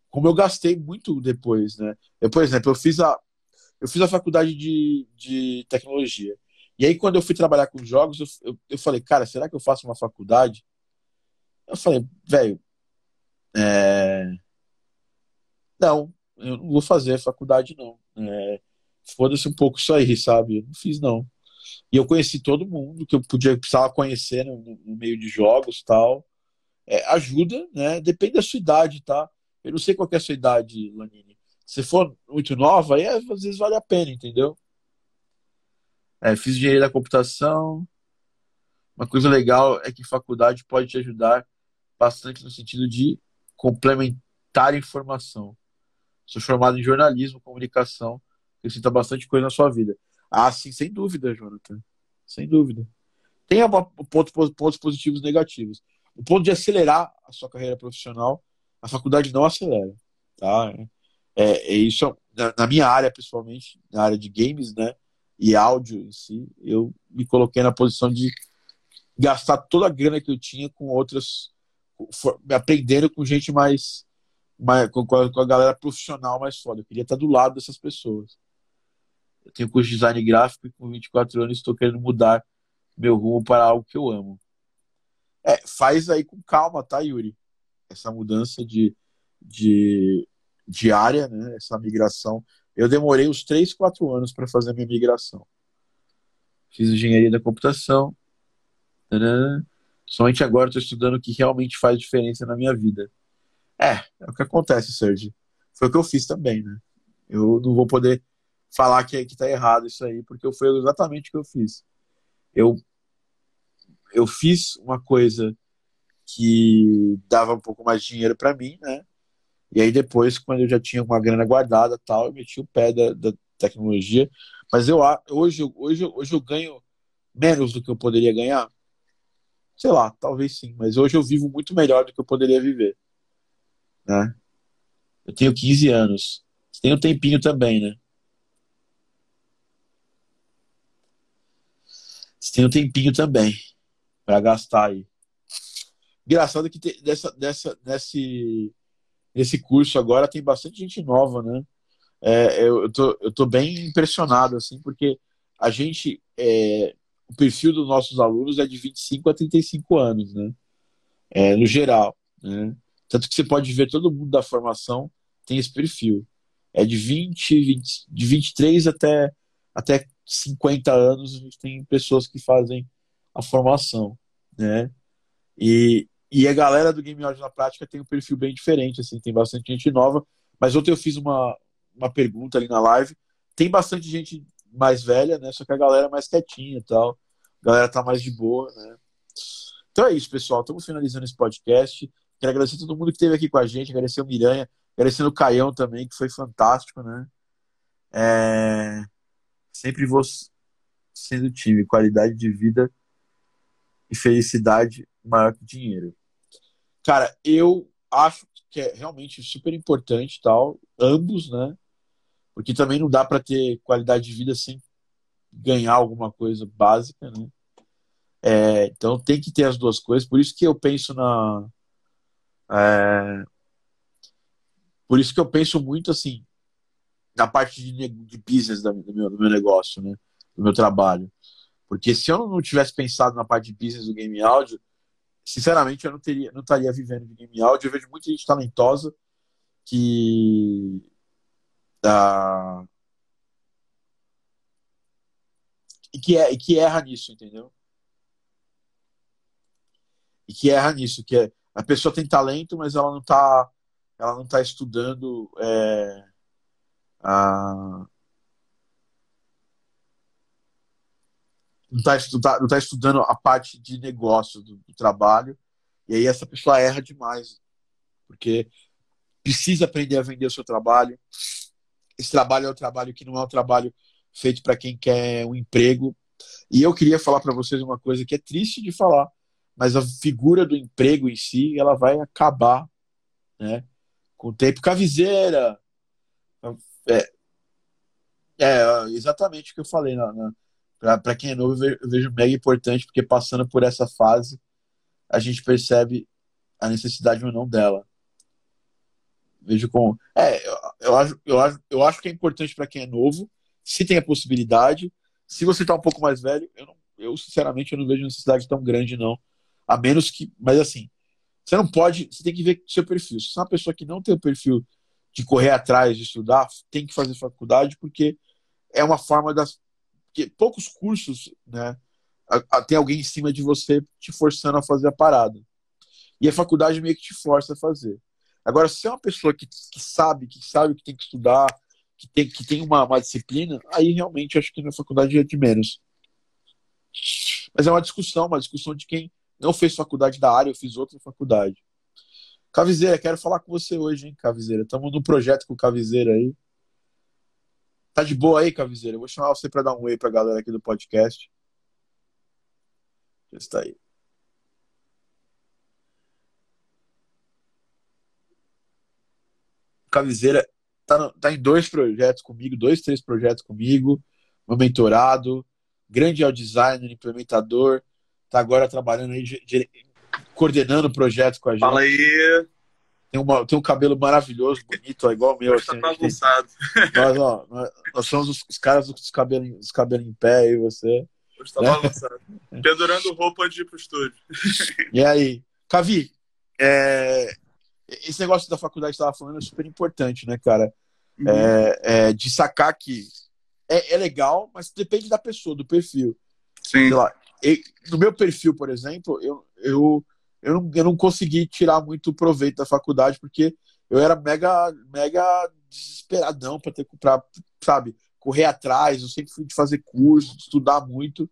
como eu gastei muito depois, né? Eu, por exemplo, eu fiz a, eu fiz a faculdade de, de tecnologia. E aí, quando eu fui trabalhar com jogos, eu, eu, eu falei, cara, será que eu faço uma faculdade? Eu falei, velho, é... não, eu não vou fazer faculdade, não. É... Foda-se um pouco isso aí, sabe? Eu não fiz, não. E eu conheci todo mundo que eu podia precisava conhecer no, no meio de jogos tal. É, ajuda, né? Depende da sua idade, tá? Eu não sei qual é a sua idade, Lanini. Se for muito nova, aí às vezes vale a pena, entendeu? É, fiz engenharia da computação. Uma coisa legal é que faculdade pode te ajudar bastante no sentido de complementar informação. Sou formado em jornalismo, comunicação, acrescenta bastante coisa na sua vida. Ah, sim, sem dúvida, Jonathan. Sem dúvida. Tem pontos, pontos positivos e negativos. O ponto de acelerar a sua carreira profissional, a faculdade não acelera. Tá? É, é isso na minha área, pessoalmente, na área de games, né? E áudio em si, eu me coloquei na posição de gastar toda a grana que eu tinha com outras aprendendo com gente mais, mais com, com, a galera profissional mais foda. Eu queria estar do lado dessas pessoas. Eu tenho curso de design gráfico e com 24 anos estou querendo mudar meu rumo para algo que eu amo. É, faz aí com calma, tá, Yuri? Essa mudança de, de, de área, né? Essa migração. Eu demorei uns 3, 4 anos para fazer a minha migração. Fiz engenharia da computação. Somente agora estou estudando o que realmente faz diferença na minha vida. É, é o que acontece, Sergi. Foi o que eu fiz também, né? Eu não vou poder falar que, que tá errado isso aí, porque foi exatamente o que eu fiz. Eu, eu fiz uma coisa que dava um pouco mais de dinheiro para mim, né? E aí depois, quando eu já tinha uma grana guardada tal, eu meti o pé da, da tecnologia. Mas eu hoje, hoje, hoje eu ganho menos do que eu poderia ganhar. Sei lá, talvez sim, mas hoje eu vivo muito melhor do que eu poderia viver. Né? Eu tenho 15 anos. Tem um tempinho também, né? Você tem um tempinho também para gastar aí. Engraçado que te, dessa, dessa, nesse, nesse curso agora tem bastante gente nova, né? É, eu, eu, tô, eu tô bem impressionado, assim, porque a gente, é, o perfil dos nossos alunos é de 25 a 35 anos, né? É, no geral, né? Tanto que você pode ver todo mundo da formação tem esse perfil. É de 20, 20 de 23 até, até 50 anos, a gente tem pessoas que fazem a formação, né? E, e a galera do Game Audio na prática tem um perfil bem diferente, assim, tem bastante gente nova. Mas ontem eu fiz uma, uma pergunta ali na live. Tem bastante gente mais velha, né? Só que a galera é mais quietinha e tal. A galera tá mais de boa, né? Então é isso, pessoal. Estamos finalizando esse podcast. Quero agradecer a todo mundo que esteve aqui com a gente, agradecer o Miranha, agradecer o Caião também, que foi fantástico, né? É... Sempre vou sendo time, qualidade de vida e felicidade maior que dinheiro. Cara, eu acho que é realmente super importante tal, ambos, né? Porque também não dá para ter qualidade de vida sem ganhar alguma coisa básica, né? É, então tem que ter as duas coisas. Por isso que eu penso na. É, por isso que eu penso muito assim na parte de, de business do meu, do meu negócio, né? Do meu trabalho. Porque se eu não tivesse pensado na parte de business do game áudio, sinceramente, eu não teria, não estaria vivendo de game áudio. Eu vejo muita gente talentosa que e que, é, e que erra nisso, entendeu? E que erra nisso, que é, a pessoa tem talento, mas ela não está ela não tá estudando é, não está não tá estudando a parte de negócio do, do, trabalho, e aí essa pessoa erra demais, porque precisa aprender a vender o seu trabalho. Esse trabalho é um trabalho que não é um trabalho feito para quem quer um emprego. E eu queria falar para vocês uma coisa que é triste de falar, mas a figura do emprego em si, ela vai acabar, né? Com o tempo. Caviseira! É, é exatamente o que eu falei na, na para quem é novo, eu vejo mega importante, porque passando por essa fase, a gente percebe a necessidade ou não dela. Vejo com. É, eu, eu, acho, eu, acho, eu acho que é importante para quem é novo, se tem a possibilidade. Se você está um pouco mais velho, eu, não, eu sinceramente eu não vejo necessidade tão grande, não. A menos que. Mas assim, você não pode. Você tem que ver seu perfil. Se você é uma pessoa que não tem o perfil de correr atrás, de estudar, tem que fazer faculdade, porque é uma forma das, porque poucos cursos, né, tem alguém em cima de você te forçando a fazer a parada. E a faculdade meio que te força a fazer. Agora, se é uma pessoa que, que sabe, que sabe que tem que estudar, que tem, que tem uma, uma disciplina, aí realmente acho que na faculdade é de menos. Mas é uma discussão, uma discussão de quem não fez faculdade da área, eu fiz outra faculdade. Cavizeira, quero falar com você hoje, hein, Cavizeira. Estamos num projeto com o Cavizeira aí. Tá de boa aí, Cavizeira? Eu vou chamar você para dar um oi pra galera aqui do podcast. Já está aí. Cavizeira tá, no, tá em dois projetos comigo, dois, três projetos comigo, meu mentorado, grande ao designer, implementador, tá agora trabalhando aí, coordenando o projeto com a gente. Fala aí! tem, uma, tem um cabelo maravilhoso, bonito, ó, igual o meu. Assim, tá bagunçado. Nós, ó, nós, nós, somos os, os caras dos cabelos, dos cabelos em pé, e você. Hoje tá né? bagunçado. Pendurando roupa antes de ir pro estúdio. E aí? Cavi, é... esse negócio da faculdade que você tava falando é super importante, né, cara? Uhum. É, é, de sacar que é, é, legal, mas depende da pessoa, do perfil. Sim. Sei lá, no meu perfil, por exemplo, eu, eu eu não, eu não consegui tirar muito proveito da faculdade, porque eu era mega, mega desesperadão para ter para sabe, correr atrás, eu sempre fui de fazer curso, de estudar muito,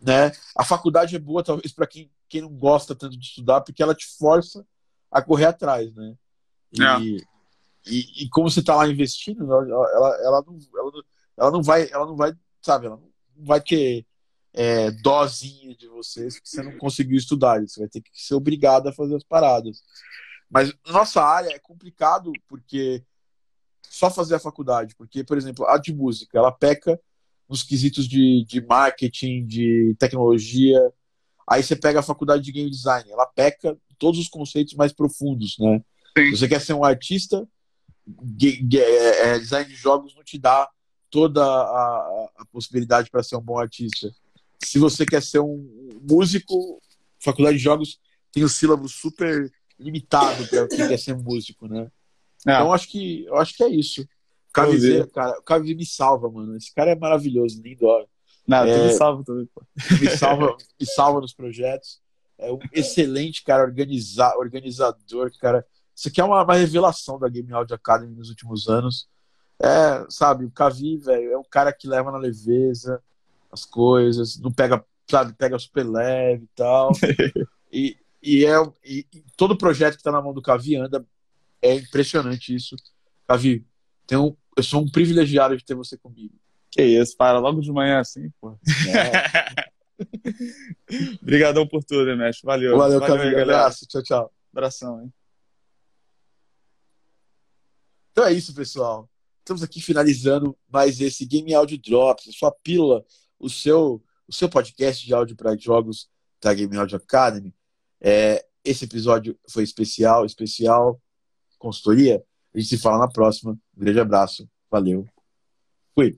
né? A faculdade é boa talvez para quem, quem não gosta tanto de estudar, porque ela te força a correr atrás, né? E, é. e, e, como você está lá investindo, ela, ela, ela, não, ela não vai, ela não vai, sabe, ela não vai ter é, dozinha de vocês que você não conseguiu estudar. Você vai ter que ser obrigado a fazer as paradas. Mas nossa área é complicado porque só fazer a faculdade, porque, por exemplo, a de música, ela peca nos quesitos de, de marketing, de tecnologia. Aí você pega a faculdade de game design, ela peca todos os conceitos mais profundos, né? Sim. Você quer ser um artista, é, é, design de jogos não te dá toda a- a possibilidade para ser um bom artista. Se você quer ser um músico, faculdade de jogos tem o sílabo super limitado para quem quer ser um músico, né? É, Então acho que eu acho que é isso. O Cavizeira, cara, o Cavizeira me salva, mano. Esse cara é maravilhoso, nem dó. não, é- tudo salvo também, pô. Me salva, me salva nos projetos. É um excelente cara, organiza, organizador, cara. Isso aqui é uma, uma revelação da Game Audio Academy nos últimos anos. É, sabe, o Cavi, velho, é um cara que leva na leveza as coisas, não pega, sabe, pega super leve e tal. e, e é e, e todo projeto que tá na mão do Cavi anda. É impressionante isso. Cavi, tem um, eu sou um privilegiado de ter você comigo. Que isso, para logo de manhã assim, pô. Obrigadão por tudo, mestre. Valeu. Valeu, aí, Cavi. Abraço. Tchau, tchau. Abração, hein. Então é isso, pessoal. Estamos aqui finalizando mais esse Game Audio Drops, sua pílula, o seu, o seu podcast de áudio para jogos da Game Audio Academy. É, esse episódio foi especial, especial consultoria. A gente se fala na próxima. Um grande abraço. Valeu. Fui.